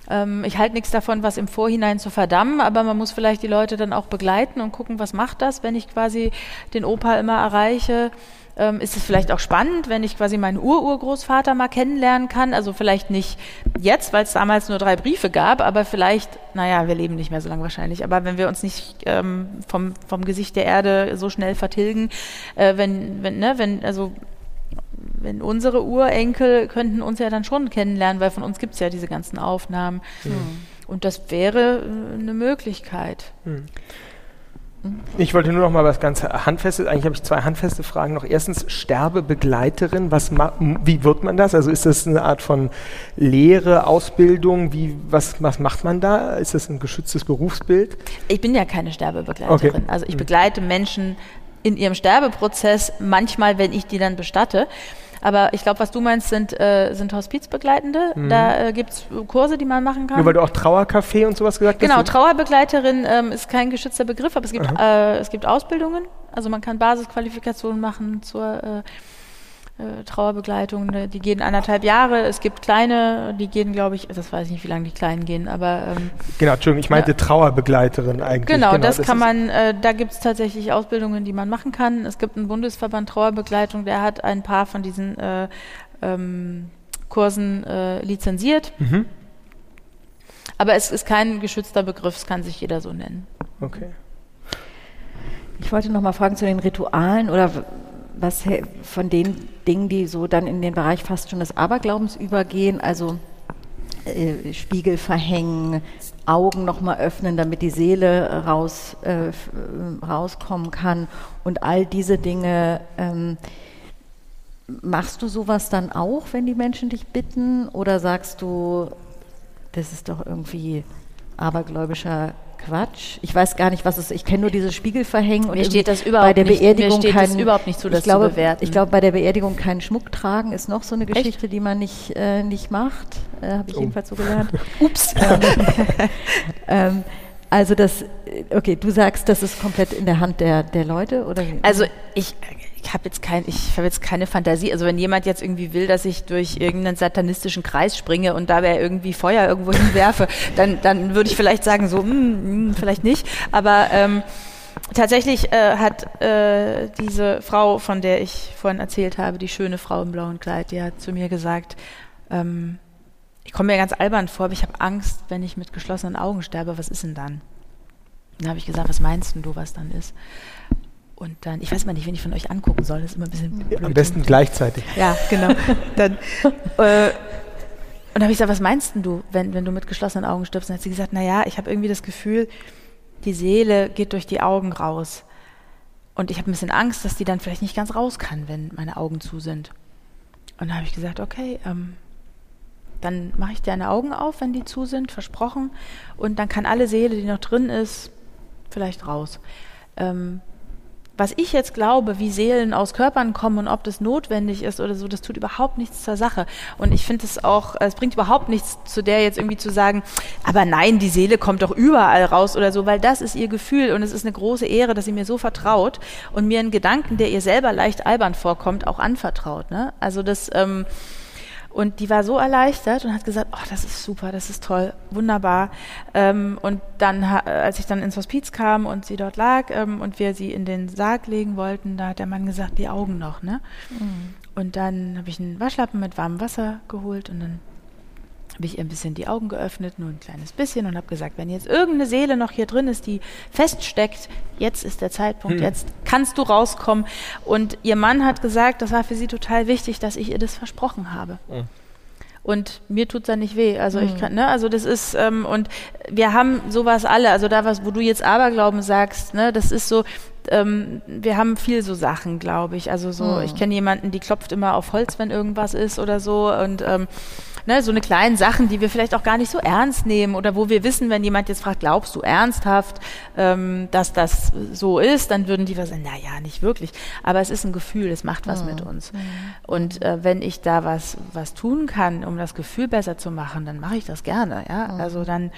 Ähm, ich halte nichts davon, was im Vorhinein zu verdammen, aber man muss vielleicht die Leute dann auch begleiten und gucken, was macht das, wenn ich quasi den Opa immer erreiche. Ähm, ist es vielleicht auch spannend, wenn ich quasi meinen Ururgroßvater mal kennenlernen kann? Also vielleicht nicht jetzt, weil es damals nur drei Briefe gab, aber vielleicht, naja, wir leben nicht mehr so lange wahrscheinlich, aber wenn wir uns nicht ähm, vom, vom Gesicht der Erde so schnell vertilgen, äh, wenn, wenn, ne, wenn, also wenn unsere Urenkel könnten uns ja dann schon kennenlernen, weil von uns gibt es ja diese ganzen Aufnahmen. Mhm. Und das wäre äh, eine Möglichkeit. Mhm. Ich wollte nur noch mal was ganz Handfestes, eigentlich habe ich zwei handfeste Fragen noch. Erstens, Sterbebegleiterin, was wie wird man das? Also ist das eine Art von Lehre, Ausbildung? Wie, was, was macht man da? Ist das ein geschütztes Berufsbild? Ich bin ja keine Sterbebegleiterin. Okay. Also ich begleite Menschen in ihrem Sterbeprozess, manchmal, wenn ich die dann bestatte. Aber ich glaube, was du meinst, sind, äh, sind Hospizbegleitende. Mhm. Da äh, gibt es Kurse, die man machen kann. Nur weil du auch Trauercafé und sowas gesagt hast. Genau, Trauerbegleiterin ähm, ist kein geschützter Begriff, aber es gibt, äh, es gibt Ausbildungen. Also man kann Basisqualifikationen machen zur äh, Trauerbegleitung, ne, die gehen anderthalb Jahre. Es gibt kleine, die gehen, glaube ich, das weiß ich nicht, wie lange die kleinen gehen, aber. Ähm, genau, Entschuldigung, ich meinte ja. Trauerbegleiterin eigentlich. Genau, genau das, das, kann man, äh, da gibt es tatsächlich Ausbildungen, die man machen kann. Es gibt einen Bundesverband Trauerbegleitung, der hat ein paar von diesen äh, ähm, Kursen äh, lizenziert. Mhm. Aber es ist kein geschützter Begriff, es kann sich jeder so nennen. Okay. Ich wollte noch mal fragen zu den Ritualen oder was von den Dingen, die so dann in den Bereich fast schon des Aberglaubens übergehen, also äh, Spiegel verhängen, Augen nochmal öffnen, damit die Seele raus, äh, rauskommen kann und all diese Dinge. Ähm, machst du sowas dann auch, wenn die Menschen dich bitten, oder sagst du, das ist doch irgendwie abergläubischer Quatsch. Ich weiß gar nicht, was es ist. Ich kenne nur dieses Spiegelverhängen und mir steht das überhaupt bei der nicht, Beerdigung mir steht kein, überhaupt nicht zu, das ich glaube, zu bewerten. Ich glaube, bei der Beerdigung keinen Schmuck tragen ist noch so eine Geschichte, Echt? die man nicht, äh, nicht macht. Äh, Habe ich oh. jedenfalls so gelernt. Ups. ähm, also das, okay, du sagst, das ist komplett in der Hand der, der Leute, oder? Also ich ich habe jetzt, kein, ich hab jetzt keine Fantasie. Also wenn jemand jetzt irgendwie will, dass ich durch irgendeinen satanistischen Kreis springe und dabei irgendwie Feuer irgendwo hinwerfe, dann, dann würde ich vielleicht sagen, so, hm, hm, vielleicht nicht. Aber ähm, tatsächlich äh, hat äh, diese Frau, von der ich vorhin erzählt habe, die schöne Frau im blauen Kleid, die hat zu mir gesagt, ähm, ich komme mir ganz albern vor, aber ich habe Angst, wenn ich mit geschlossenen Augen sterbe, was ist denn dann? Dann habe ich gesagt, was meinst du, was dann ist? Und dann, ich weiß mal nicht, wen ich von euch angucken soll, das ist immer ein bisschen blöd. Am besten gleichzeitig. Ja, genau. dann, äh, und habe ich gesagt, was meinst du, wenn, wenn du mit geschlossenen Augen stirbst? Und dann hat sie gesagt, naja, ich habe irgendwie das Gefühl, die Seele geht durch die Augen raus. Und ich habe ein bisschen Angst, dass die dann vielleicht nicht ganz raus kann, wenn meine Augen zu sind. Und da habe ich gesagt, okay, ähm, dann mache ich deine Augen auf, wenn die zu sind, versprochen. Und dann kann alle Seele, die noch drin ist, vielleicht raus. Ähm, was ich jetzt glaube, wie Seelen aus Körpern kommen und ob das notwendig ist oder so, das tut überhaupt nichts zur Sache. Und ich finde es auch, es bringt überhaupt nichts zu der jetzt irgendwie zu sagen, aber nein, die Seele kommt doch überall raus oder so, weil das ist ihr Gefühl und es ist eine große Ehre, dass sie mir so vertraut und mir einen Gedanken, der ihr selber leicht albern vorkommt, auch anvertraut. Ne? Also das, ähm, und die war so erleichtert und hat gesagt, oh, das ist super, das ist toll, wunderbar. Ähm, und dann, als ich dann ins Hospiz kam und sie dort lag ähm, und wir sie in den Sarg legen wollten, da hat der Mann gesagt, die Augen noch, ne? Mhm. Und dann habe ich einen Waschlappen mit warmem Wasser geholt und dann habe ich ihr ein bisschen die Augen geöffnet, nur ein kleines bisschen und habe gesagt, wenn jetzt irgendeine Seele noch hier drin ist, die feststeckt, jetzt ist der Zeitpunkt, hm. jetzt kannst du rauskommen. Und ihr Mann hat gesagt, das war für sie total wichtig, dass ich ihr das versprochen habe. Hm. Und mir tut es dann nicht weh. Also hm. ich kann, ne, also das ist, ähm, und wir haben sowas alle, also da was, wo du jetzt Aberglauben sagst, ne, das ist so, ähm, wir haben viel so Sachen, glaube ich. Also so, hm. ich kenne jemanden, die klopft immer auf Holz, wenn irgendwas ist oder so. Und ähm, ne, so eine kleinen Sachen, die wir vielleicht auch gar nicht so ernst nehmen oder wo wir wissen, wenn jemand jetzt fragt, glaubst du ernsthaft, ähm, dass das so ist, dann würden die sagen, na ja, nicht wirklich. Aber es ist ein Gefühl, es macht was mhm. mit uns. Und äh, wenn ich da was, was tun kann, um das Gefühl besser zu machen, dann mache ich das gerne. Ja, also dann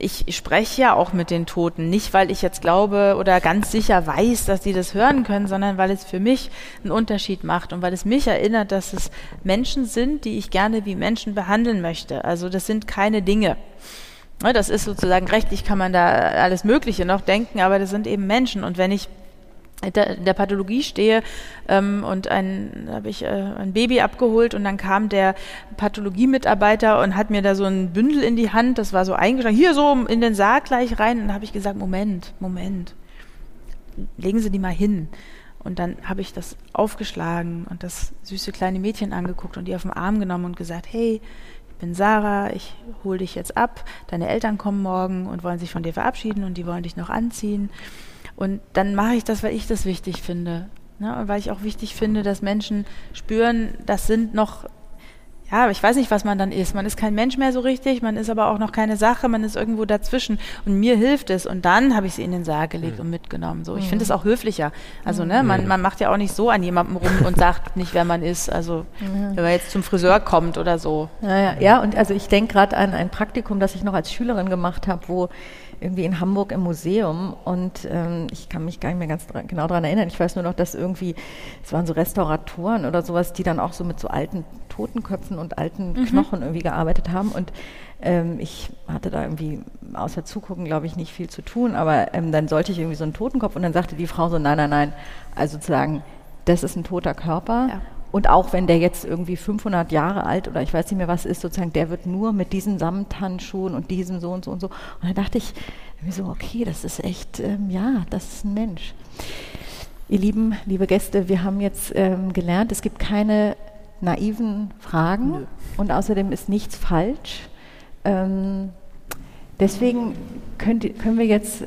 ich spreche ja auch mit den Toten, nicht weil ich jetzt glaube oder ganz sicher weiß, dass die das hören können, sondern weil es für mich einen Unterschied macht und weil es mich erinnert, dass es Menschen sind, die ich gerne wie Menschen behandeln möchte. Also das sind keine Dinge. Das ist sozusagen rechtlich, kann man da alles Mögliche noch denken, aber das sind eben Menschen. Und wenn ich in der Pathologie stehe ähm, und ein habe ich äh, ein Baby abgeholt und dann kam der Pathologiemitarbeiter und hat mir da so ein Bündel in die Hand, das war so eingeschlagen, hier so in den Sarg gleich rein und dann habe ich gesagt, Moment, Moment, legen Sie die mal hin. Und dann habe ich das aufgeschlagen und das süße kleine Mädchen angeguckt und die auf den Arm genommen und gesagt, hey, ich bin Sarah, ich hole dich jetzt ab, deine Eltern kommen morgen und wollen sich von dir verabschieden und die wollen dich noch anziehen. Und dann mache ich das, weil ich das wichtig finde. Ne? Und weil ich auch wichtig finde, dass Menschen spüren, das sind noch, ja, ich weiß nicht, was man dann ist. Man ist kein Mensch mehr so richtig, man ist aber auch noch keine Sache, man ist irgendwo dazwischen. Und mir hilft es. Und dann habe ich sie in den Sarg gelegt mhm. und mitgenommen. So, ich mhm. finde es auch höflicher. Also, ne, man, mhm. man macht ja auch nicht so an jemandem rum und sagt nicht, wer man ist. Also, mhm. wenn man jetzt zum Friseur kommt oder so. Ja, ja, ja und also ich denke gerade an ein Praktikum, das ich noch als Schülerin gemacht habe, wo irgendwie in Hamburg im Museum und ähm, ich kann mich gar nicht mehr ganz dran, genau daran erinnern. Ich weiß nur noch, dass irgendwie, es waren so Restauratoren oder sowas, die dann auch so mit so alten Totenköpfen und alten mhm. Knochen irgendwie gearbeitet haben und ähm, ich hatte da irgendwie außer Zugucken, glaube ich, nicht viel zu tun, aber ähm, dann sollte ich irgendwie so einen Totenkopf und dann sagte die Frau so, nein, nein, nein, also sozusagen, das ist ein toter Körper. Ja. Und auch wenn der jetzt irgendwie 500 Jahre alt oder ich weiß nicht mehr was ist, sozusagen, der wird nur mit diesen Samthandschuhen und diesem so und so und so. Und dann dachte ich mir so, okay, das ist echt, ähm, ja, das ist ein Mensch. Ihr Lieben, liebe Gäste, wir haben jetzt ähm, gelernt, es gibt keine naiven Fragen Nö. und außerdem ist nichts falsch. Ähm, deswegen könnt, können wir jetzt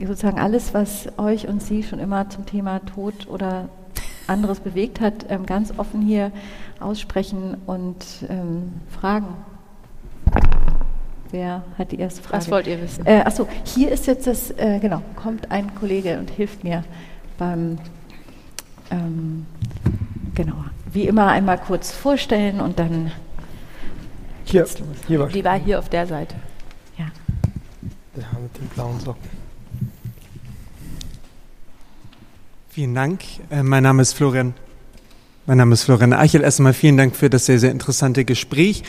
sozusagen alles, was euch und Sie schon immer zum Thema Tod oder anderes bewegt hat, ähm, ganz offen hier aussprechen und ähm, fragen. Wer hat die erste Frage? Was wollt ihr wissen? Äh, achso, hier ist jetzt das, äh, genau, kommt ein Kollege und hilft mir beim, ähm, genau, wie immer einmal kurz vorstellen und dann hier, hier war Die war hier auf der Seite. Ja. Der mit den blauen Socken. Vielen Dank. Äh, mein Name ist Florian. Mein Name ist Florian Eichel. Erstmal vielen Dank für das sehr, sehr interessante Gespräch.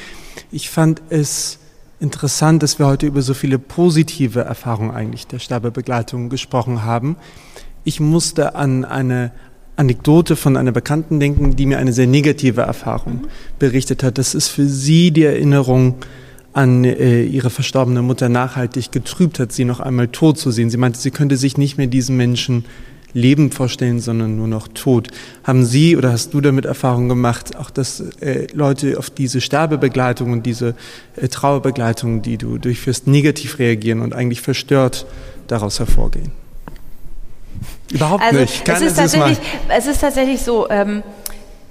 Ich fand es interessant, dass wir heute über so viele positive Erfahrungen eigentlich der Sterbebegleitung gesprochen haben. Ich musste an eine Anekdote von einer Bekannten denken, die mir eine sehr negative Erfahrung mhm. berichtet hat. Das ist für sie die Erinnerung an äh, ihre verstorbene Mutter nachhaltig getrübt hat, sie noch einmal tot zu sehen. Sie meinte, sie könnte sich nicht mehr diesen Menschen Leben vorstellen, sondern nur noch Tod. Haben Sie oder hast du damit Erfahrung gemacht, auch dass äh, Leute auf diese Sterbebegleitung und diese äh, Trauerbegleitung, die du durchführst, negativ reagieren und eigentlich verstört daraus hervorgehen? Überhaupt also, nicht. Kann es, ist tatsächlich, es ist tatsächlich so. Ähm,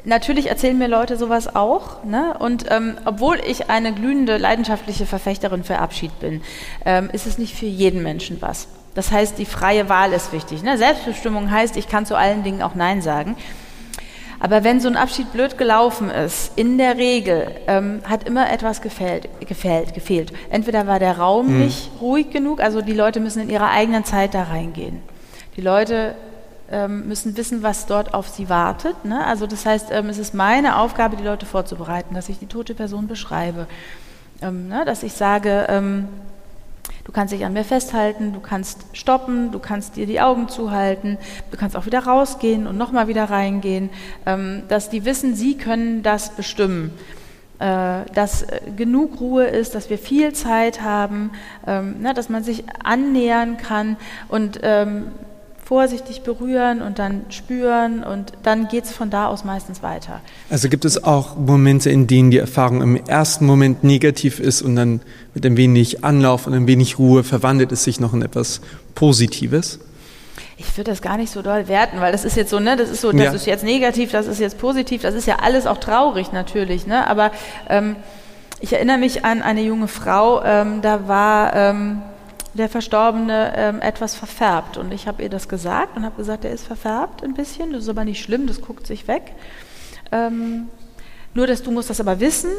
Natürlich erzählen mir Leute sowas auch. Ne? Und ähm, obwohl ich eine glühende, leidenschaftliche Verfechterin für Abschied bin, ähm, ist es nicht für jeden Menschen was. Das heißt, die freie Wahl ist wichtig. Ne? Selbstbestimmung heißt, ich kann zu allen Dingen auch Nein sagen. Aber wenn so ein Abschied blöd gelaufen ist, in der Regel ähm, hat immer etwas gefehlt, gefehlt, gefehlt. Entweder war der Raum mhm. nicht ruhig genug, also die Leute müssen in ihrer eigenen Zeit da reingehen. Die Leute ähm, müssen wissen, was dort auf sie wartet. Ne? Also das heißt, ähm, es ist meine Aufgabe, die Leute vorzubereiten, dass ich die tote Person beschreibe, ähm, ne? dass ich sage, ähm, du kannst dich an mir festhalten, du kannst stoppen, du kannst dir die Augen zuhalten, du kannst auch wieder rausgehen und nochmal wieder reingehen, ähm, dass die wissen, sie können das bestimmen. Äh, dass äh, genug Ruhe ist, dass wir viel Zeit haben, ähm, ne, dass man sich annähern kann. Und ähm, vorsichtig berühren und dann spüren und dann geht es von da aus meistens weiter. Also gibt es auch Momente, in denen die Erfahrung im ersten Moment negativ ist und dann mit ein wenig Anlauf und ein wenig Ruhe verwandelt es sich noch in etwas Positives? Ich würde das gar nicht so doll werten, weil das ist jetzt so, ne, das ist so, das ja. ist jetzt negativ, das ist jetzt positiv, das ist ja alles auch traurig natürlich, ne, aber ähm, ich erinnere mich an eine junge Frau, ähm, da war ähm, der Verstorbene ähm, etwas verfärbt. Und ich habe ihr das gesagt und habe gesagt, er ist verfärbt ein bisschen, das ist aber nicht schlimm, das guckt sich weg. Ähm, nur, dass du musst das aber wissen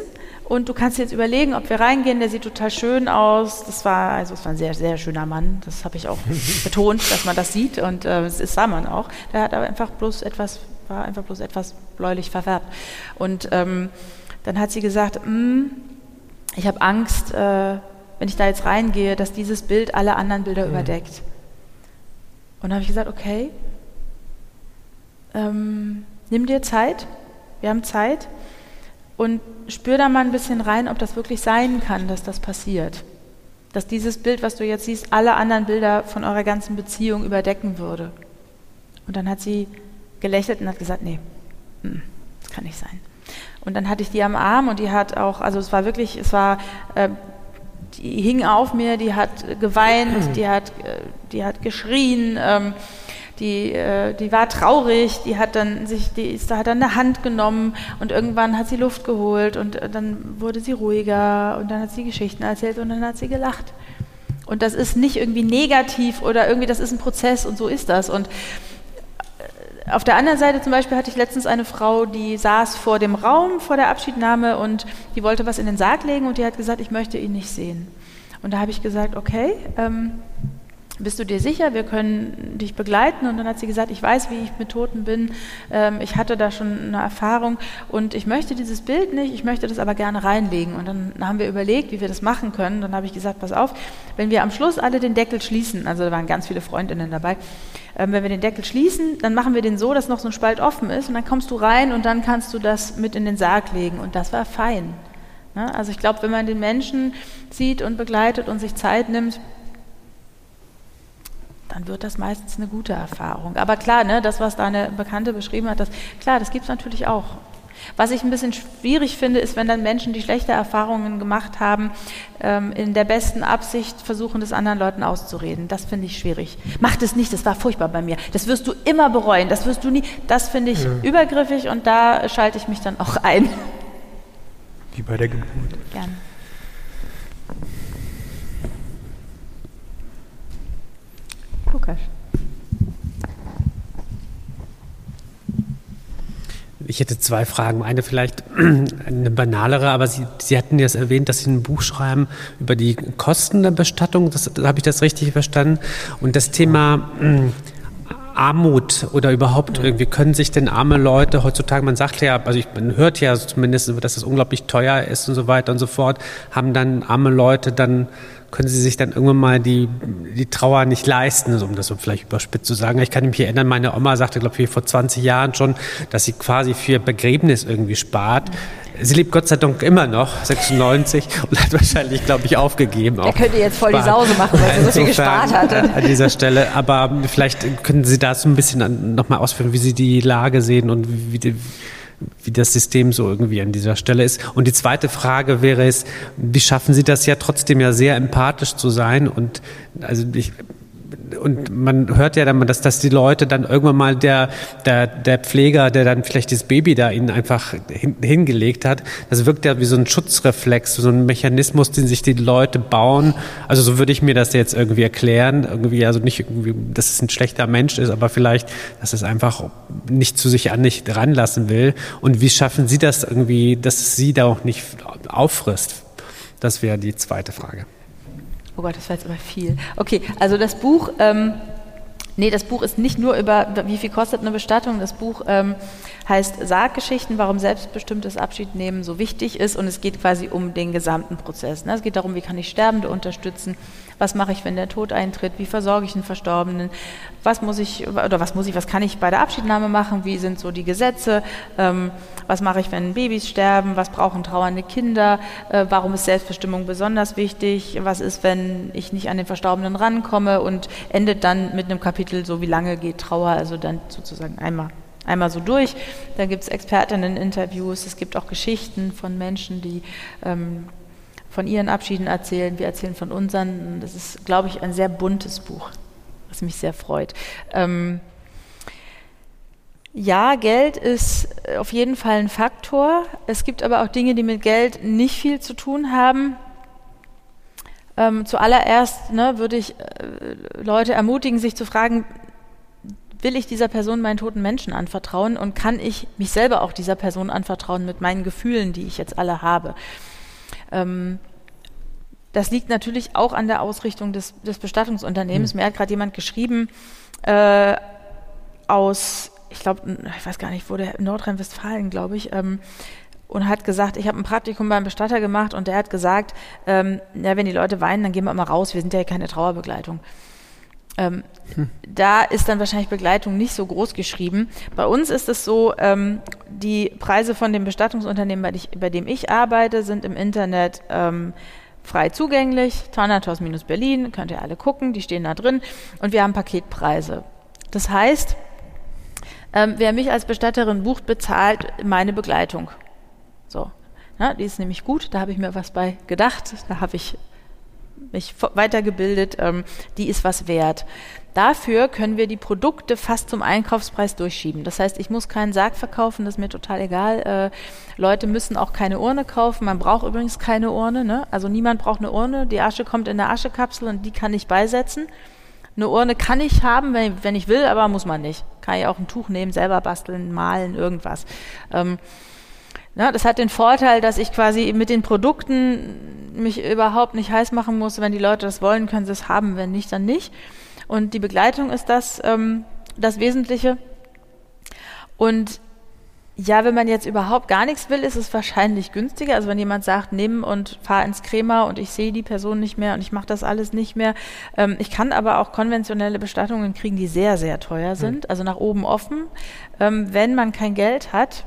und du kannst jetzt überlegen, ob wir reingehen. Der sieht total schön aus. Das war also, es war ein sehr, sehr schöner Mann. Das habe ich auch betont, dass man das sieht und äh, das sah man auch. Der hat aber einfach bloß etwas, war einfach bloß etwas bläulich verfärbt. Und ähm, dann hat sie gesagt, mm, ich habe Angst. Äh, wenn ich da jetzt reingehe, dass dieses Bild alle anderen Bilder mhm. überdeckt. Und dann habe ich gesagt, okay, ähm, nimm dir Zeit, wir haben Zeit und spür da mal ein bisschen rein, ob das wirklich sein kann, dass das passiert. Dass dieses Bild, was du jetzt siehst, alle anderen Bilder von eurer ganzen Beziehung überdecken würde. Und dann hat sie gelächelt und hat gesagt, nee, hm, das kann nicht sein. Und dann hatte ich die am Arm und die hat auch, also es war wirklich, es war äh, die hing auf mir, die hat geweint, die hat, äh, die hat geschrien, ähm, die, äh, die war traurig, die hat dann sich, die ist, hat dann eine Hand genommen und irgendwann hat sie Luft geholt und äh, dann wurde sie ruhiger und dann hat sie Geschichten erzählt und dann hat sie gelacht. Und das ist nicht irgendwie negativ oder irgendwie, das ist ein Prozess und so ist das. Und auf der anderen Seite zum Beispiel hatte ich letztens eine Frau, die saß vor dem Raum vor der Abschiednahme und die wollte was in den Sarg legen und die hat gesagt, ich möchte ihn nicht sehen. Und da habe ich gesagt, okay, ähm, bist du dir sicher, wir können dich begleiten? Und dann hat sie gesagt, ich weiß, wie ich mit Toten bin, ähm, ich hatte da schon eine Erfahrung und ich möchte dieses Bild nicht, ich möchte das aber gerne reinlegen. Und dann haben wir überlegt, wie wir das machen können. Dann habe ich gesagt, pass auf, wenn wir am Schluss alle den Deckel schließen, also da waren ganz viele Freundinnen dabei, ähm, wenn wir den Deckel schließen, dann machen wir den so, dass noch so ein Spalt offen ist und dann kommst du rein und dann kannst du das mit in den Sarg legen. Und das war fein. Ne? Also ich glaube, wenn man den Menschen sieht und begleitet und sich Zeit nimmt, dann wird das meistens eine gute Erfahrung. Aber klar, ne, das, was deine Bekannte beschrieben hat, das, klar, das gibt es natürlich auch. Was ich ein bisschen schwierig finde, ist, wenn dann Menschen, die schlechte Erfahrungen gemacht haben, ähm, in der besten Absicht versuchen, das anderen Leuten auszureden. Das finde ich schwierig. Mach das nicht, das war furchtbar bei mir. Das wirst du immer bereuen, das wirst du nie. Das finde ich ja. übergriffig und da schalte ich mich dann auch ein. Wie bei der Geburt. Gerne. Lukas. Ich hätte zwei Fragen. Eine vielleicht eine banalere, aber Sie, Sie hatten jetzt erwähnt, dass Sie ein Buch schreiben über die Kosten der Bestattung. Das, Habe ich das richtig verstanden? Und das Thema hm, Armut oder überhaupt irgendwie können sich denn arme Leute heutzutage, man sagt ja, also ich, man hört ja zumindest, dass das unglaublich teuer ist und so weiter und so fort, haben dann arme Leute dann können sie sich dann irgendwann mal die, die Trauer nicht leisten, um das so vielleicht überspitzt zu sagen. Ich kann mich erinnern, meine Oma sagte, glaube ich, vor 20 Jahren schon, dass sie quasi für Begräbnis irgendwie spart. Sie lebt Gott sei Dank immer noch, 96, und hat wahrscheinlich, glaube ich, aufgegeben. Der könnte jetzt voll die Sause machen, weil sie so viel gespart hat. An dieser Stelle. Aber vielleicht können Sie da so ein bisschen nochmal ausführen, wie Sie die Lage sehen und wie, die, wie das System so irgendwie an dieser Stelle ist. Und die zweite Frage wäre es, wie schaffen Sie das ja trotzdem ja sehr empathisch zu sein und also ich, und man hört ja dann, dass, dass die Leute dann irgendwann mal der, der, der Pfleger, der dann vielleicht das Baby da ihnen einfach hin, hingelegt hat, das wirkt ja wie so ein Schutzreflex, so ein Mechanismus, den sich die Leute bauen. Also so würde ich mir das jetzt irgendwie erklären. Irgendwie, also nicht irgendwie, dass es ein schlechter Mensch ist, aber vielleicht, dass es einfach nicht zu sich an nicht ranlassen will. Und wie schaffen Sie das irgendwie, dass es Sie da auch nicht auffrisst? Das wäre die zweite Frage. Oh Gott, das war jetzt aber viel. Okay, also das Buch, ähm, nee, das Buch ist nicht nur über, wie viel kostet eine Bestattung. Das Buch ähm, heißt Sarggeschichten, warum selbstbestimmtes Abschiednehmen so wichtig ist. Und es geht quasi um den gesamten Prozess. Ne? Es geht darum, wie kann ich Sterbende unterstützen? Was mache ich, wenn der Tod eintritt, wie versorge ich einen Verstorbenen, was muss ich oder was muss ich, was kann ich bei der Abschiednahme machen, wie sind so die Gesetze, ähm, was mache ich, wenn Babys sterben, was brauchen trauernde Kinder, äh, warum ist Selbstbestimmung besonders wichtig, was ist, wenn ich nicht an den Verstorbenen rankomme? Und endet dann mit einem Kapitel, so wie lange geht Trauer, also dann sozusagen einmal einmal so durch. Da gibt es Expertinnen-Interviews, es gibt auch Geschichten von Menschen, die ähm, von ihren Abschieden erzählen, wir erzählen von unseren. Das ist, glaube ich, ein sehr buntes Buch, was mich sehr freut. Ähm, ja, Geld ist auf jeden Fall ein Faktor. Es gibt aber auch Dinge, die mit Geld nicht viel zu tun haben. Ähm, zuallererst ne, würde ich äh, Leute ermutigen, sich zu fragen, will ich dieser Person meinen toten Menschen anvertrauen und kann ich mich selber auch dieser Person anvertrauen mit meinen Gefühlen, die ich jetzt alle habe. Ähm, das liegt natürlich auch an der Ausrichtung des, des Bestattungsunternehmens. Mhm. Mir hat gerade jemand geschrieben äh, aus, ich glaube, ich weiß gar nicht, wo der Nordrhein-Westfalen, glaube ich, ähm, und hat gesagt, ich habe ein Praktikum beim Bestatter gemacht und der hat gesagt, ähm, ja, wenn die Leute weinen, dann gehen wir mal raus, wir sind ja keine Trauerbegleitung. Ähm, hm. Da ist dann wahrscheinlich Begleitung nicht so groß geschrieben. Bei uns ist es so, ähm, die Preise von dem Bestattungsunternehmen, bei, ich, bei, dem ich arbeite, sind im Internet ähm, frei zugänglich. Thanatos-Berlin, könnt ihr alle gucken, die stehen da drin. Und wir haben Paketpreise. Das heißt, ähm, wer mich als Bestatterin bucht, bezahlt meine Begleitung. So. Na, die ist nämlich gut, da habe ich mir was bei gedacht, da habe ich mich weitergebildet, ähm, die ist was wert. Dafür können wir die Produkte fast zum Einkaufspreis durchschieben. Das heißt, ich muss keinen Sarg verkaufen, das ist mir total egal. Äh, Leute müssen auch keine Urne kaufen. Man braucht übrigens keine Urne. Ne? Also niemand braucht eine Urne. Die Asche kommt in der Aschekapsel und die kann ich beisetzen. Eine Urne kann ich haben, wenn, wenn ich will, aber muss man nicht. Kann ich auch ein Tuch nehmen, selber basteln, malen, irgendwas. Ähm, ja, das hat den Vorteil, dass ich quasi mit den Produkten mich überhaupt nicht heiß machen muss. Wenn die Leute das wollen, können sie es haben. Wenn nicht, dann nicht. Und die Begleitung ist das, ähm, das Wesentliche. Und ja, wenn man jetzt überhaupt gar nichts will, ist es wahrscheinlich günstiger. Also wenn jemand sagt, nimm und fahr ins Krema und ich sehe die Person nicht mehr und ich mache das alles nicht mehr. Ähm, ich kann aber auch konventionelle Bestattungen kriegen, die sehr, sehr teuer hm. sind, also nach oben offen. Ähm, wenn man kein Geld hat,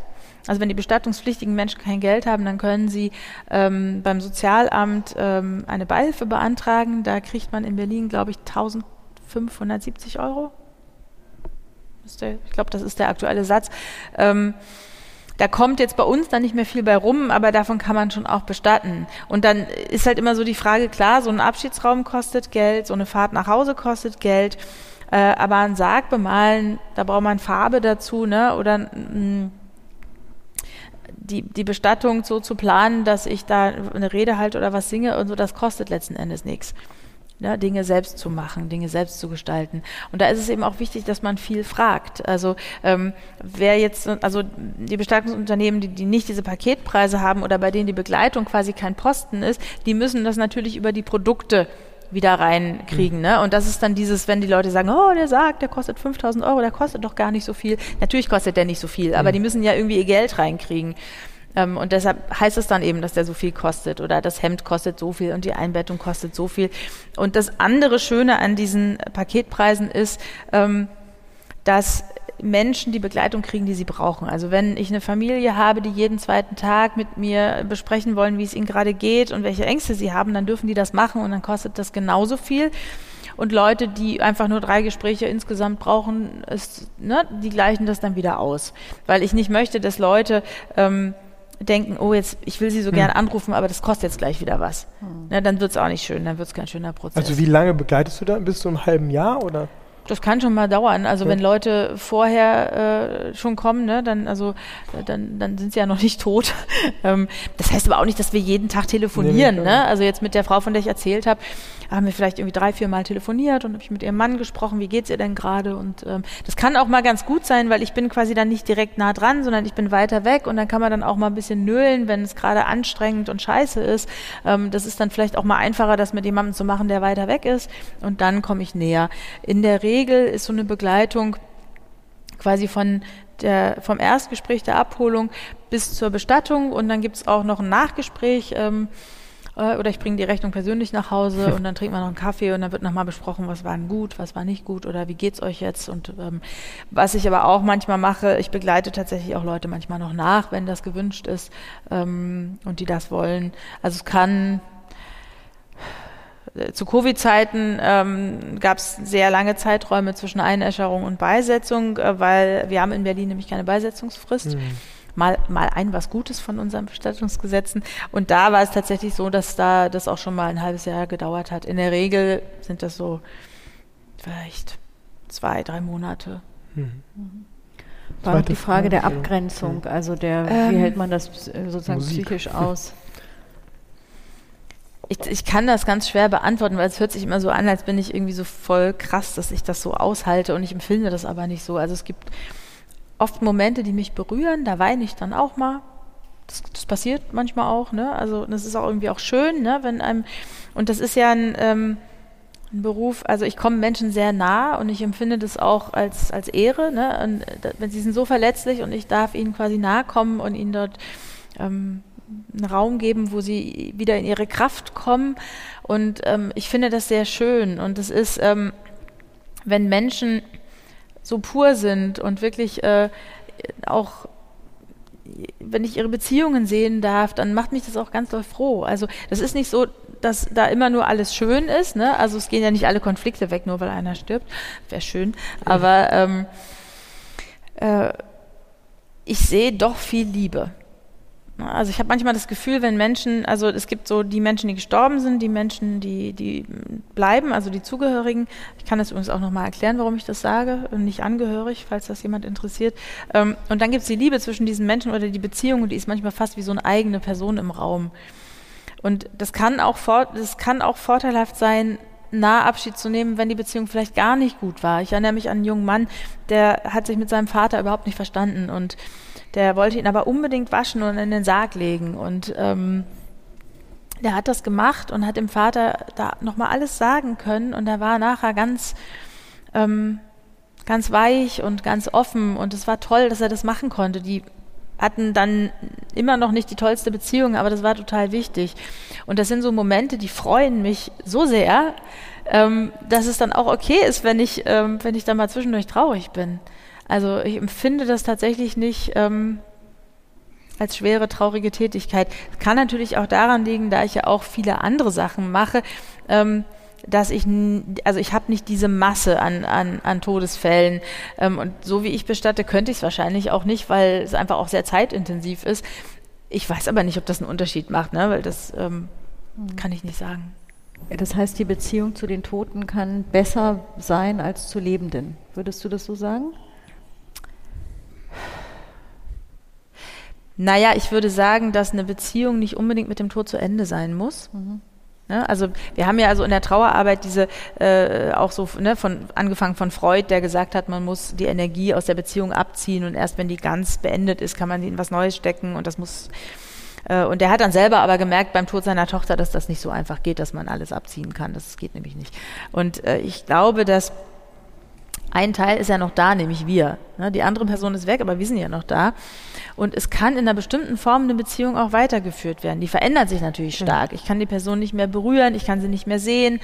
also wenn die bestattungspflichtigen Menschen kein Geld haben, dann können sie ähm, beim Sozialamt ähm, eine Beihilfe beantragen. Da kriegt man in Berlin, glaube ich, 1570 Euro. Ich glaube, das ist der aktuelle Satz. Ähm, da kommt jetzt bei uns dann nicht mehr viel bei rum, aber davon kann man schon auch bestatten. Und dann ist halt immer so die Frage, klar, so ein Abschiedsraum kostet Geld, so eine Fahrt nach Hause kostet Geld, äh, aber ein Sarg bemalen, da braucht man Farbe dazu, ne? Oder mh, die, die Bestattung so zu planen, dass ich da eine Rede halte oder was singe und so, das kostet letzten Endes nichts. Ja, Dinge selbst zu machen, Dinge selbst zu gestalten. Und da ist es eben auch wichtig, dass man viel fragt. Also ähm, wer jetzt, also die Bestattungsunternehmen, die, die nicht diese Paketpreise haben oder bei denen die Begleitung quasi kein Posten ist, die müssen das natürlich über die Produkte wieder reinkriegen. Ne? Und das ist dann dieses, wenn die Leute sagen, oh, der sagt, der kostet 5000 Euro, der kostet doch gar nicht so viel. Natürlich kostet der nicht so viel, aber mhm. die müssen ja irgendwie ihr Geld reinkriegen. Ähm, und deshalb heißt es dann eben, dass der so viel kostet oder das Hemd kostet so viel und die Einbettung kostet so viel. Und das andere Schöne an diesen Paketpreisen ist, ähm, dass Menschen die Begleitung kriegen, die sie brauchen. Also wenn ich eine Familie habe, die jeden zweiten Tag mit mir besprechen wollen, wie es ihnen gerade geht und welche Ängste sie haben, dann dürfen die das machen und dann kostet das genauso viel. Und Leute, die einfach nur drei Gespräche insgesamt brauchen, ist, ne, die gleichen das dann wieder aus. Weil ich nicht möchte, dass Leute ähm, denken, oh, jetzt, ich will sie so hm. gerne anrufen, aber das kostet jetzt gleich wieder was. Hm. Na, dann wird es auch nicht schön, dann wird es kein schöner Prozess. Also wie lange begleitest du da? Bis zu einem halben Jahr oder? Das kann schon mal dauern. Also ja. wenn Leute vorher äh, schon kommen, ne, dann also dann, dann sind sie ja noch nicht tot. ähm, das heißt aber auch nicht, dass wir jeden Tag telefonieren. Nee, ne? Also jetzt mit der Frau, von der ich erzählt habe, haben wir vielleicht irgendwie drei, vier Mal telefoniert und habe ich mit ihrem Mann gesprochen, wie geht's ihr denn gerade? Und ähm, das kann auch mal ganz gut sein, weil ich bin quasi dann nicht direkt nah dran, sondern ich bin weiter weg und dann kann man dann auch mal ein bisschen nölen, wenn es gerade anstrengend und scheiße ist. Ähm, das ist dann vielleicht auch mal einfacher, das mit jemandem zu machen, der weiter weg ist. Und dann komme ich näher. In der Regel ist so eine Begleitung quasi von der, vom Erstgespräch der Abholung bis zur Bestattung und dann gibt es auch noch ein Nachgespräch. Ähm, äh, oder ich bringe die Rechnung persönlich nach Hause und dann trinken wir noch einen Kaffee und dann wird nochmal besprochen, was war denn gut, was war nicht gut oder wie geht's euch jetzt. Und ähm, was ich aber auch manchmal mache, ich begleite tatsächlich auch Leute manchmal noch nach, wenn das gewünscht ist ähm, und die das wollen. Also es kann zu Covid-Zeiten ähm, gab es sehr lange Zeiträume zwischen Einäscherung und Beisetzung, äh, weil wir haben in Berlin nämlich keine Beisetzungsfrist. Mhm mal, mal ein was Gutes von unseren Bestattungsgesetzen. Und da war es tatsächlich so, dass da das auch schon mal ein halbes Jahr gedauert hat. In der Regel sind das so vielleicht zwei, drei Monate. Mhm. War auch die Frage der Abgrenzung, also der, ähm, wie hält man das sozusagen Musik. psychisch aus? Ich, ich, kann das ganz schwer beantworten, weil es hört sich immer so an, als bin ich irgendwie so voll krass, dass ich das so aushalte und ich empfinde das aber nicht so. Also es gibt oft Momente, die mich berühren, da weine ich dann auch mal. Das, das passiert manchmal auch, ne? Also das ist auch irgendwie auch schön, ne? Wenn einem und das ist ja ein, ähm, ein Beruf, also ich komme Menschen sehr nah und ich empfinde das auch als, als Ehre, ne? Und, äh, wenn sie sind so verletzlich und ich darf ihnen quasi nahe kommen und ihnen dort ähm, einen Raum geben, wo sie wieder in ihre Kraft kommen. Und ähm, ich finde das sehr schön. Und es ist, ähm, wenn Menschen so pur sind und wirklich äh, auch wenn ich ihre Beziehungen sehen darf, dann macht mich das auch ganz doll froh. Also das ist nicht so, dass da immer nur alles schön ist. Ne? Also es gehen ja nicht alle Konflikte weg, nur weil einer stirbt. Wäre schön. Aber ähm, äh, ich sehe doch viel Liebe. Also ich habe manchmal das Gefühl, wenn Menschen, also es gibt so die Menschen, die gestorben sind, die Menschen, die, die bleiben, also die Zugehörigen. Ich kann das übrigens auch nochmal erklären, warum ich das sage, nicht angehörig, falls das jemand interessiert. Ähm, und dann gibt es die Liebe zwischen diesen Menschen oder die Beziehung, die ist manchmal fast wie so eine eigene Person im Raum. Und das kann auch, das kann auch vorteilhaft sein, nah Abschied zu nehmen, wenn die Beziehung vielleicht gar nicht gut war. Ich erinnere mich an einen jungen Mann, der hat sich mit seinem Vater überhaupt nicht verstanden und der wollte ihn aber unbedingt waschen und in den Sarg legen. Und ähm, der hat das gemacht und hat dem Vater da nochmal alles sagen können. Und er war nachher ganz, ähm, ganz weich und ganz offen. Und es war toll, dass er das machen konnte. Die hatten dann immer noch nicht die tollste Beziehung, aber das war total wichtig. Und das sind so Momente, die freuen mich so sehr, ähm, dass es dann auch okay ist, wenn ich, ähm, wenn ich dann mal zwischendurch traurig bin. Also ich empfinde das tatsächlich nicht ähm, als schwere, traurige Tätigkeit. Kann natürlich auch daran liegen, da ich ja auch viele andere Sachen mache, ähm, dass ich, also ich habe nicht diese Masse an, an, an Todesfällen. Ähm, und so wie ich bestatte, könnte ich es wahrscheinlich auch nicht, weil es einfach auch sehr zeitintensiv ist. Ich weiß aber nicht, ob das einen Unterschied macht, ne? weil das ähm, kann ich nicht sagen. Das heißt, die Beziehung zu den Toten kann besser sein als zu Lebenden. Würdest du das so sagen? Naja, ich würde sagen, dass eine Beziehung nicht unbedingt mit dem Tod zu Ende sein muss. Mhm. Ne? Also wir haben ja also in der Trauerarbeit diese äh, auch so ne, von angefangen von Freud, der gesagt hat, man muss die Energie aus der Beziehung abziehen und erst wenn die ganz beendet ist, kann man sie in was Neues stecken und das muss äh, und der hat dann selber aber gemerkt beim Tod seiner Tochter, dass das nicht so einfach geht, dass man alles abziehen kann. Das geht nämlich nicht. Und äh, ich glaube, dass ein Teil ist ja noch da, nämlich wir. Ne? Die andere Person ist weg, aber wir sind ja noch da. Und es kann in einer bestimmten Form eine Beziehung auch weitergeführt werden. Die verändert sich natürlich stark. Ich kann die Person nicht mehr berühren, ich kann sie nicht mehr sehen,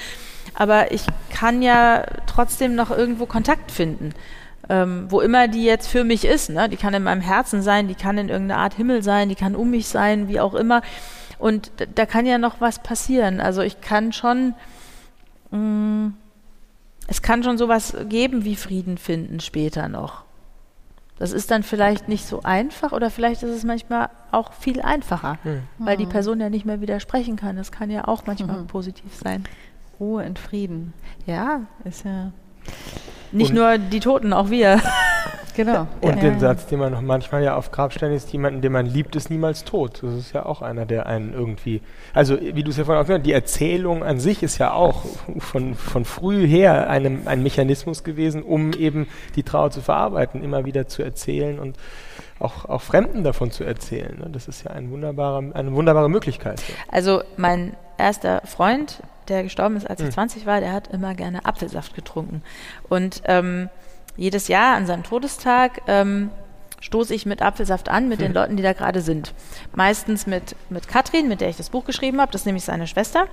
aber ich kann ja trotzdem noch irgendwo Kontakt finden. Ähm, wo immer die jetzt für mich ist. Ne? Die kann in meinem Herzen sein, die kann in irgendeiner Art Himmel sein, die kann um mich sein, wie auch immer. Und da kann ja noch was passieren. Also ich kann schon. Mh, mm, es kann schon sowas geben wie Frieden finden später noch. Das ist dann vielleicht nicht so einfach oder vielleicht ist es manchmal auch viel einfacher, mhm. weil die Person ja nicht mehr widersprechen kann. Das kann ja auch manchmal mhm. positiv sein. Ruhe und Frieden. Ja, ist ja nicht und nur die Toten, auch wir. genau. Und ja. den Satz, den man noch manchmal ja auf Grabsteinen ist, jemanden, den man liebt, ist niemals tot. Das ist ja auch einer, der einen irgendwie, also wie du es ja vorhin auch gesagt hast, die Erzählung an sich ist ja auch von, von früh her einem, ein Mechanismus gewesen, um eben die Trauer zu verarbeiten, immer wieder zu erzählen und auch, auch Fremden davon zu erzählen. Ne? Das ist ja ein wunderbarer, eine wunderbare Möglichkeit. Also mein erster Freund, der gestorben ist, als ich mhm. 20 war, der hat immer gerne Apfelsaft getrunken. Und ähm, jedes Jahr an seinem Todestag ähm, stoße ich mit Apfelsaft an mit den hm. Leuten, die da gerade sind. Meistens mit, mit Katrin, mit der ich das Buch geschrieben habe, das ist nämlich seine Schwester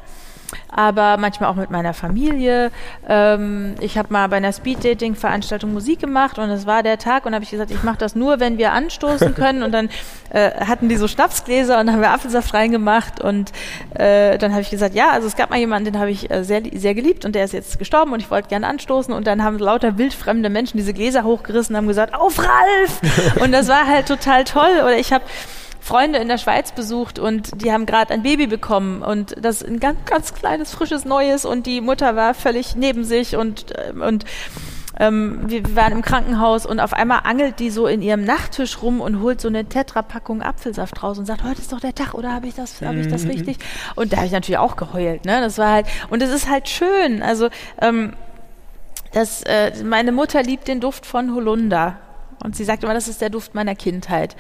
aber manchmal auch mit meiner Familie. Ähm, ich habe mal bei einer Speed-Dating-Veranstaltung Musik gemacht und es war der Tag und habe ich gesagt, ich mache das nur, wenn wir anstoßen können. Und dann äh, hatten die so Schnapsgläser und dann haben wir Apfelsaft reingemacht und äh, dann habe ich gesagt, ja, also es gab mal jemanden, den habe ich äh, sehr, sehr geliebt und der ist jetzt gestorben und ich wollte gerne anstoßen und dann haben lauter wildfremde Menschen diese Gläser hochgerissen und haben gesagt, auf Ralf! Und das war halt total toll. Oder ich habe Freunde in der Schweiz besucht und die haben gerade ein Baby bekommen und das ein ganz, ganz kleines, frisches, neues und die Mutter war völlig neben sich und, ähm, und ähm, wir waren im Krankenhaus und auf einmal angelt die so in ihrem Nachttisch rum und holt so eine Tetra-Packung Apfelsaft raus und sagt, heute ist doch der Tag, oder habe ich das, habe ich das mhm. richtig? Und da habe ich natürlich auch geheult, ne? Das war halt, und es ist halt schön. Also, ähm, das, äh, meine Mutter liebt den Duft von Holunder. Und sie sagt immer, das ist der Duft meiner Kindheit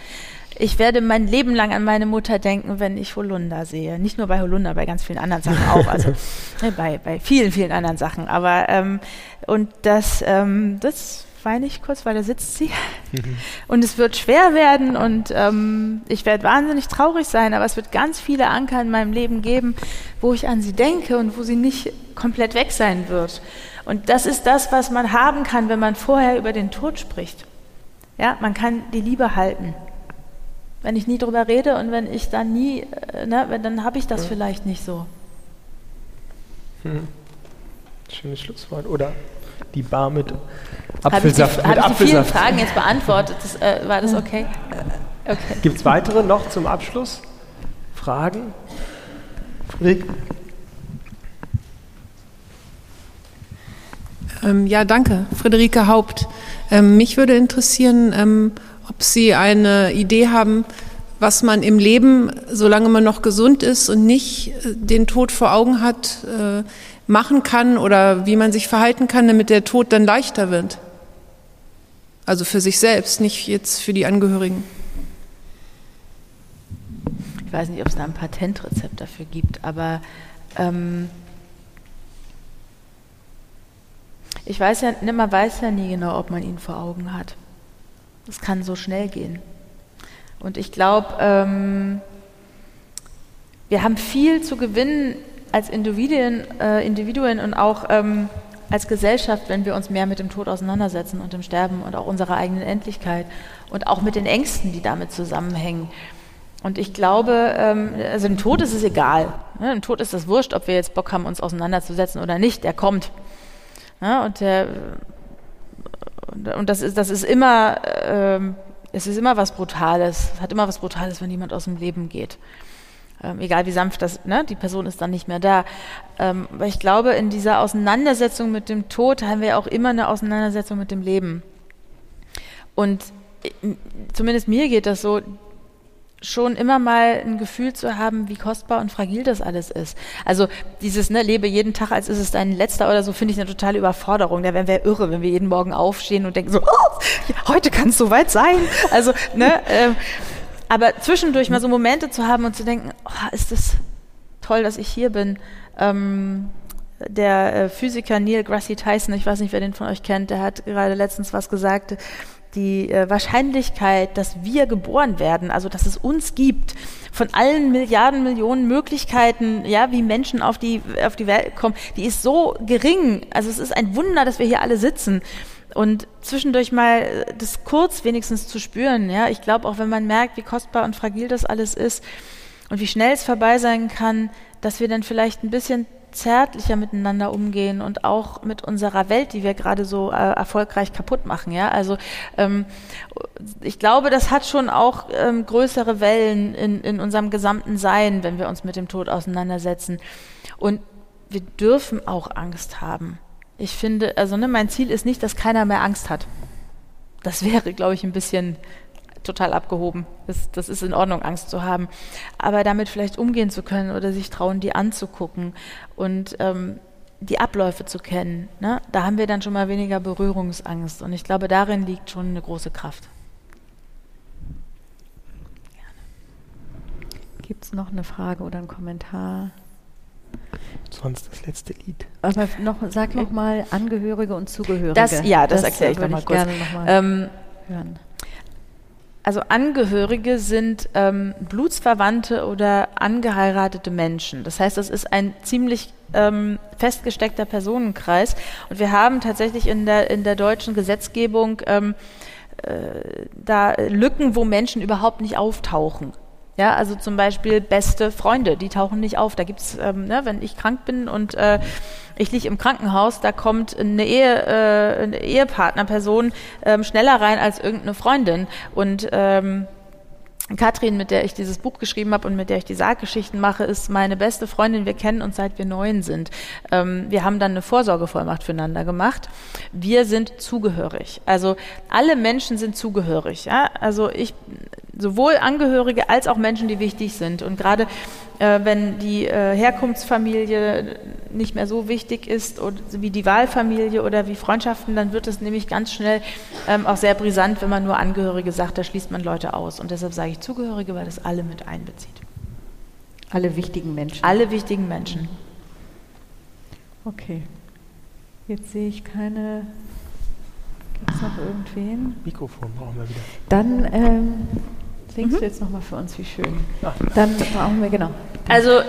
ich werde mein Leben lang an meine Mutter denken, wenn ich Holunder sehe. Nicht nur bei Holunder, bei ganz vielen anderen Sachen auch. Also ne, bei, bei vielen, vielen anderen Sachen. Aber ähm, und das, ähm, das weine ich kurz, weil da sitzt sie. und es wird schwer werden und ähm, ich werde wahnsinnig traurig sein, aber es wird ganz viele Anker in meinem Leben geben, wo ich an sie denke und wo sie nicht komplett weg sein wird. Und das ist das, was man haben kann, wenn man vorher über den Tod spricht. Ja, man kann die Liebe halten. Wenn ich nie drüber rede und wenn ich dann nie, äh, ne, dann habe ich das ja. vielleicht nicht so. Hm. Schönes Schlusswort. Oder die Bar mit Apfelsaft. Habe ich, die, hab ich die vielen Fragen jetzt beantwortet? Das, äh, war das okay? okay. Gibt es weitere noch zum Abschluss? Fragen? Frick? Ähm, ja, danke. Friederike Haupt. Ähm, mich würde interessieren, ähm, ob Sie eine Idee haben, was man im Leben, solange man noch gesund ist und nicht äh, den Tod vor Augen hat, äh, machen kann oder wie man sich verhalten kann, damit der Tod dann leichter wird. Also für sich selbst, nicht jetzt für die Angehörigen. Ich weiß nicht, ob es da ein Patentrezept dafür gibt, aber ähm, ich weiß ja, man weiß ja nie genau, ob man ihn vor Augen hat. Es kann so schnell gehen. Und ich glaube, ähm, wir haben viel zu gewinnen als Individuen, äh, Individuen und auch ähm, als Gesellschaft, wenn wir uns mehr mit dem Tod auseinandersetzen und dem Sterben und auch unserer eigenen Endlichkeit und auch mit den Ängsten, die damit zusammenhängen. Und ich glaube, ähm, also dem Tod ist es egal. Ne? Dem Tod ist es wurscht, ob wir jetzt Bock haben, uns auseinanderzusetzen oder nicht. Der kommt. Ja, und der und das ist, das ist immer, ähm, es ist immer was Brutales. Es hat immer was Brutales, wenn jemand aus dem Leben geht. Ähm, egal wie sanft das, ne, die Person ist dann nicht mehr da. Ähm, aber ich glaube, in dieser Auseinandersetzung mit dem Tod haben wir auch immer eine Auseinandersetzung mit dem Leben. Und äh, zumindest mir geht das so, schon immer mal ein Gefühl zu haben, wie kostbar und fragil das alles ist. Also dieses, ne, lebe jeden Tag, als ist es dein letzter oder so, finde ich eine totale Überforderung. Da wären wir irre, wenn wir jeden Morgen aufstehen und denken so, oh, heute kann es soweit sein. Also, ne, äh, aber zwischendurch mal so Momente zu haben und zu denken, oh, ist das toll, dass ich hier bin. Ähm, der äh, Physiker Neil Grassy Tyson, ich weiß nicht, wer den von euch kennt, der hat gerade letztens was gesagt, die äh, Wahrscheinlichkeit, dass wir geboren werden, also dass es uns gibt, von allen Milliarden, Millionen Möglichkeiten, ja, wie Menschen auf die, auf die Welt kommen, die ist so gering. Also es ist ein Wunder, dass wir hier alle sitzen. Und zwischendurch mal das kurz wenigstens zu spüren, ja. Ich glaube, auch wenn man merkt, wie kostbar und fragil das alles ist und wie schnell es vorbei sein kann, dass wir dann vielleicht ein bisschen zärtlicher miteinander umgehen und auch mit unserer Welt, die wir gerade so äh, erfolgreich kaputt machen. Ja, also ähm, ich glaube, das hat schon auch ähm, größere Wellen in, in unserem gesamten Sein, wenn wir uns mit dem Tod auseinandersetzen. Und wir dürfen auch Angst haben. Ich finde, also ne, mein Ziel ist nicht, dass keiner mehr Angst hat. Das wäre, glaube ich, ein bisschen total abgehoben. Das, das, ist in Ordnung, Angst zu haben. Aber damit vielleicht umgehen zu können oder sich trauen, die anzugucken und ähm, die Abläufe zu kennen, ne? da haben wir dann schon mal weniger Berührungsangst. Und ich glaube, darin liegt schon eine große Kraft. Gibt es noch eine Frage oder einen Kommentar? Sonst das letzte Lied. Aber noch, sag noch mal Angehörige und Zugehörige. Das, ja, das, das erkläre ich noch mal kurz. Noch mal ähm, hören. Also Angehörige sind ähm, Blutsverwandte oder angeheiratete Menschen. Das heißt, das ist ein ziemlich ähm, festgesteckter Personenkreis. Und wir haben tatsächlich in der, in der deutschen Gesetzgebung ähm, äh, da Lücken, wo Menschen überhaupt nicht auftauchen. Ja, also zum Beispiel beste Freunde, die tauchen nicht auf. Da gibt's, ähm, ne, wenn ich krank bin und äh, ich liege im Krankenhaus, da kommt eine, Ehe, äh, eine Ehepartnerperson ähm, schneller rein als irgendeine Freundin. Und ähm, Katrin, mit der ich dieses Buch geschrieben habe und mit der ich die Sarggeschichten mache, ist meine beste Freundin. Wir kennen uns seit wir neun sind. Ähm, wir haben dann eine Vorsorgevollmacht füreinander gemacht. Wir sind zugehörig. Also alle Menschen sind zugehörig. Ja? Also ich, sowohl Angehörige als auch Menschen, die wichtig sind. Und gerade wenn die äh, Herkunftsfamilie nicht mehr so wichtig ist oder, wie die Wahlfamilie oder wie Freundschaften, dann wird es nämlich ganz schnell ähm, auch sehr brisant, wenn man nur Angehörige sagt, da schließt man Leute aus. Und deshalb sage ich Zugehörige, weil das alle mit einbezieht. Alle wichtigen Menschen. Alle wichtigen Menschen. Okay. Jetzt sehe ich keine. Gibt es noch irgendwen? Mikrofon brauchen wir wieder. Dann ähm, singst mhm. du jetzt nochmal für uns, wie schön. Dann brauchen wir, genau. Also,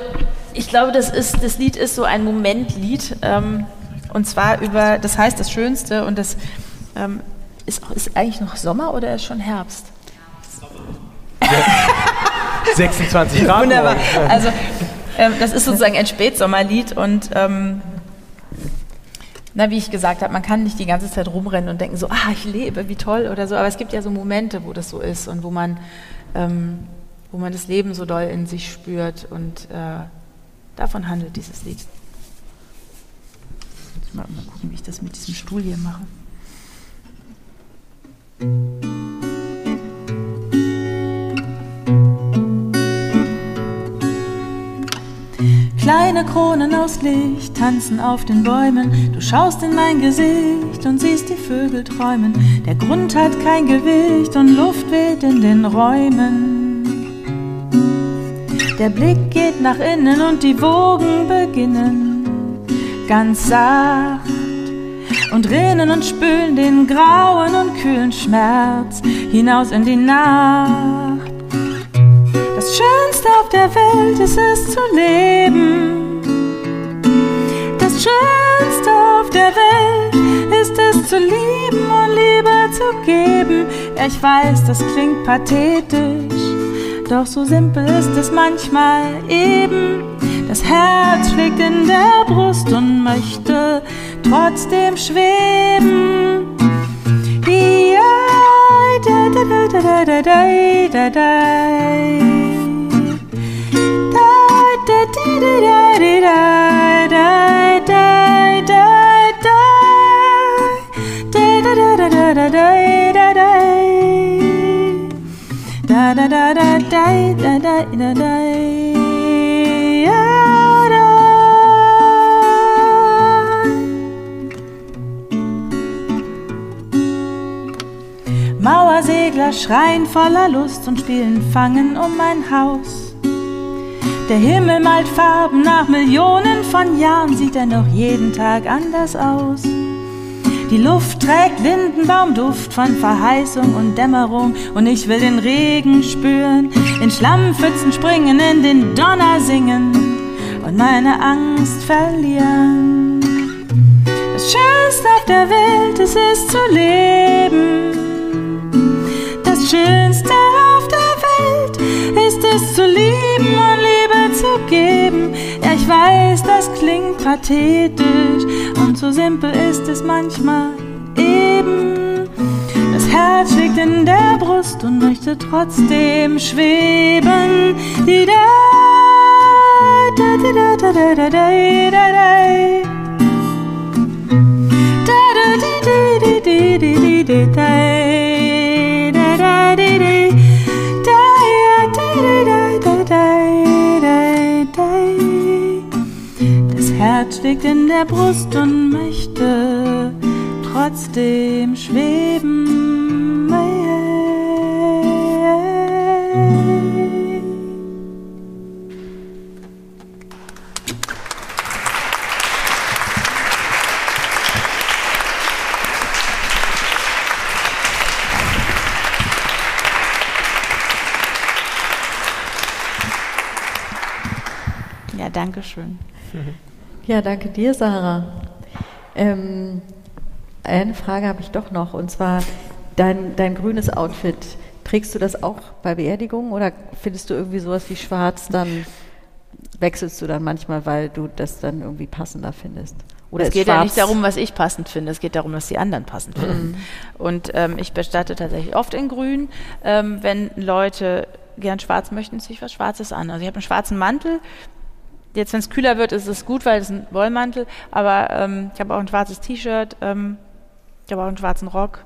ich glaube, das, ist, das Lied ist so ein Momentlied. Ähm, und zwar über, das heißt das Schönste und das ähm, ist, ist eigentlich noch Sommer oder ist schon Herbst? 26 Grad. Wunderbar. Also, ähm, das ist sozusagen ein Spätsommerlied und ähm, na, wie ich gesagt habe, man kann nicht die ganze Zeit rumrennen und denken so, ah, ich lebe, wie toll oder so, aber es gibt ja so Momente, wo das so ist und wo man, ähm, wo man das Leben so doll in sich spürt und äh, davon handelt dieses Lied. Mal, mal gucken, wie ich das mit diesem Stuhl hier mache. Kleine Kronen aus Licht tanzen auf den Bäumen. Du schaust in mein Gesicht und siehst die Vögel träumen. Der Grund hat kein Gewicht und Luft weht in den Räumen. Der Blick geht nach innen und die Wogen beginnen ganz sacht und rinnen und spülen den grauen und kühlen Schmerz hinaus in die Nacht. Das Schönste auf der Welt ist es zu leben. Das Schönste auf der Welt ist es zu lieben und Liebe zu geben. Ja, ich weiß, das klingt pathetisch, doch so simpel ist es manchmal eben. Das Herz schlägt in der Brust und möchte trotzdem schweben. Ja, da, da, da, da, da, da, da, da. Mauersegler schreien voller Lust und spielen Fangen um mein Haus. Der Himmel malt Farben, nach Millionen von Jahren sieht er noch jeden Tag anders aus. Die Luft trägt Lindenbaumduft von Verheißung und Dämmerung und ich will den Regen spüren, in Schlammpfützen springen, in den Donner singen und meine Angst verlieren. Das Schönste auf der Welt ist es zu leben. Das Schönste auf der Welt ist es zu lieben und lieben zu. Ja, ich weiß, das klingt pathetisch und so simpel ist es manchmal eben. Das Herz schlägt in der Brust und möchte trotzdem schweben. Die schlägt in der Brust und möchte trotzdem schweben. Ja, danke schön. Ja, danke dir, Sarah. Ähm, eine Frage habe ich doch noch, und zwar dein, dein grünes Outfit. Trägst du das auch bei Beerdigungen oder findest du irgendwie sowas wie schwarz, dann wechselst du dann manchmal, weil du das dann irgendwie passender findest? Oder es geht schwarz ja nicht darum, was ich passend finde, es geht darum, was die anderen passend finden. Mhm. Und ähm, ich bestatte tatsächlich oft in Grün, ähm, wenn Leute gern schwarz möchten, ziehe ich was Schwarzes an. Also ich habe einen schwarzen Mantel. Jetzt, wenn es kühler wird, ist es gut, weil es ein Wollmantel. Aber ähm, ich habe auch ein schwarzes T-Shirt, ähm, ich habe auch einen schwarzen Rock.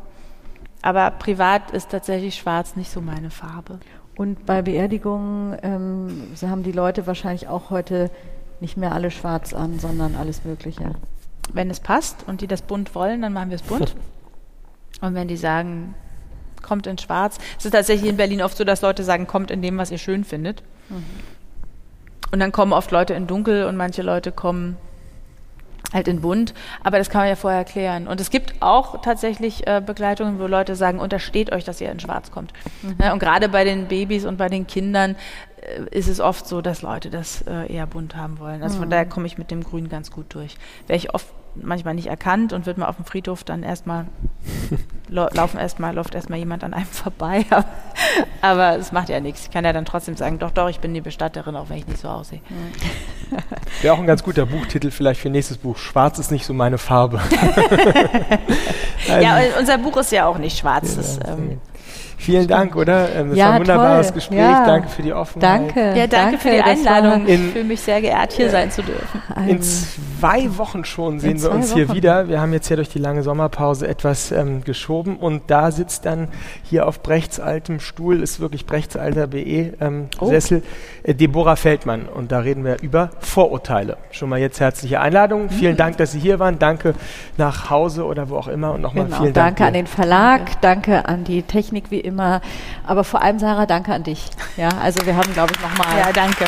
Aber privat ist tatsächlich schwarz nicht so meine Farbe. Und bei Beerdigungen ähm, so haben die Leute wahrscheinlich auch heute nicht mehr alle schwarz an, sondern alles Mögliche. Wenn es passt und die das bunt wollen, dann machen wir es bunt. Und wenn die sagen, kommt in schwarz, es ist tatsächlich in Berlin oft so, dass Leute sagen, kommt in dem, was ihr schön findet. Und dann kommen oft Leute in dunkel und manche Leute kommen halt in bunt, aber das kann man ja vorher erklären. Und es gibt auch tatsächlich äh, Begleitungen, wo Leute sagen, untersteht euch, dass ihr in schwarz kommt. Ne? Und gerade bei den Babys und bei den Kindern äh, ist es oft so, dass Leute das äh, eher bunt haben wollen. Also von daher komme ich mit dem Grün ganz gut durch. Wäre ich oft manchmal nicht erkannt und wird mal auf dem Friedhof dann erstmal lau- laufen erstmal, läuft erstmal jemand an einem vorbei. Aber, es macht ja nichts. Ich kann ja dann trotzdem sagen, doch, doch, ich bin die Bestatterin, auch wenn ich nicht so aussehe. Wäre auch ein ganz guter Buchtitel vielleicht für nächstes Buch. Schwarz ist nicht so meine Farbe. Ja, und unser Buch ist ja auch nicht schwarz. Das, ähm, Vielen Dank, oder? Ähm, Das Ja, war ein wunderbares toll. Gespräch. Ja. Danke für die Offenheit. Danke. ja, danke, für die Einladung. in- ich fühle mich sehr geehrt, hier sein zu dürfen. In zwei Wochen schon sehen wir uns hier Wochen. wieder. Wir haben jetzt ja durch die lange Sommerpause etwas ähm, geschoben und da sitzt dann hier auf Brechts altem Stuhl, ist wirklich Brechts alter BE ähm, Oh. Sessel, äh, Deborah Feldmann und da reden wir über Vorurteile. Schon mal jetzt herzliche Einladung. Mhm. Vielen Dank, dass Sie hier waren. Danke nach Hause oder wo auch immer und nochmal Genau, vielen Dank. danke an den Verlag, danke. an die Technik wie immer. Aber vor allem, Sarah, danke an dich. Ja, also wir haben, glaube ich, nochmal. Ja, danke.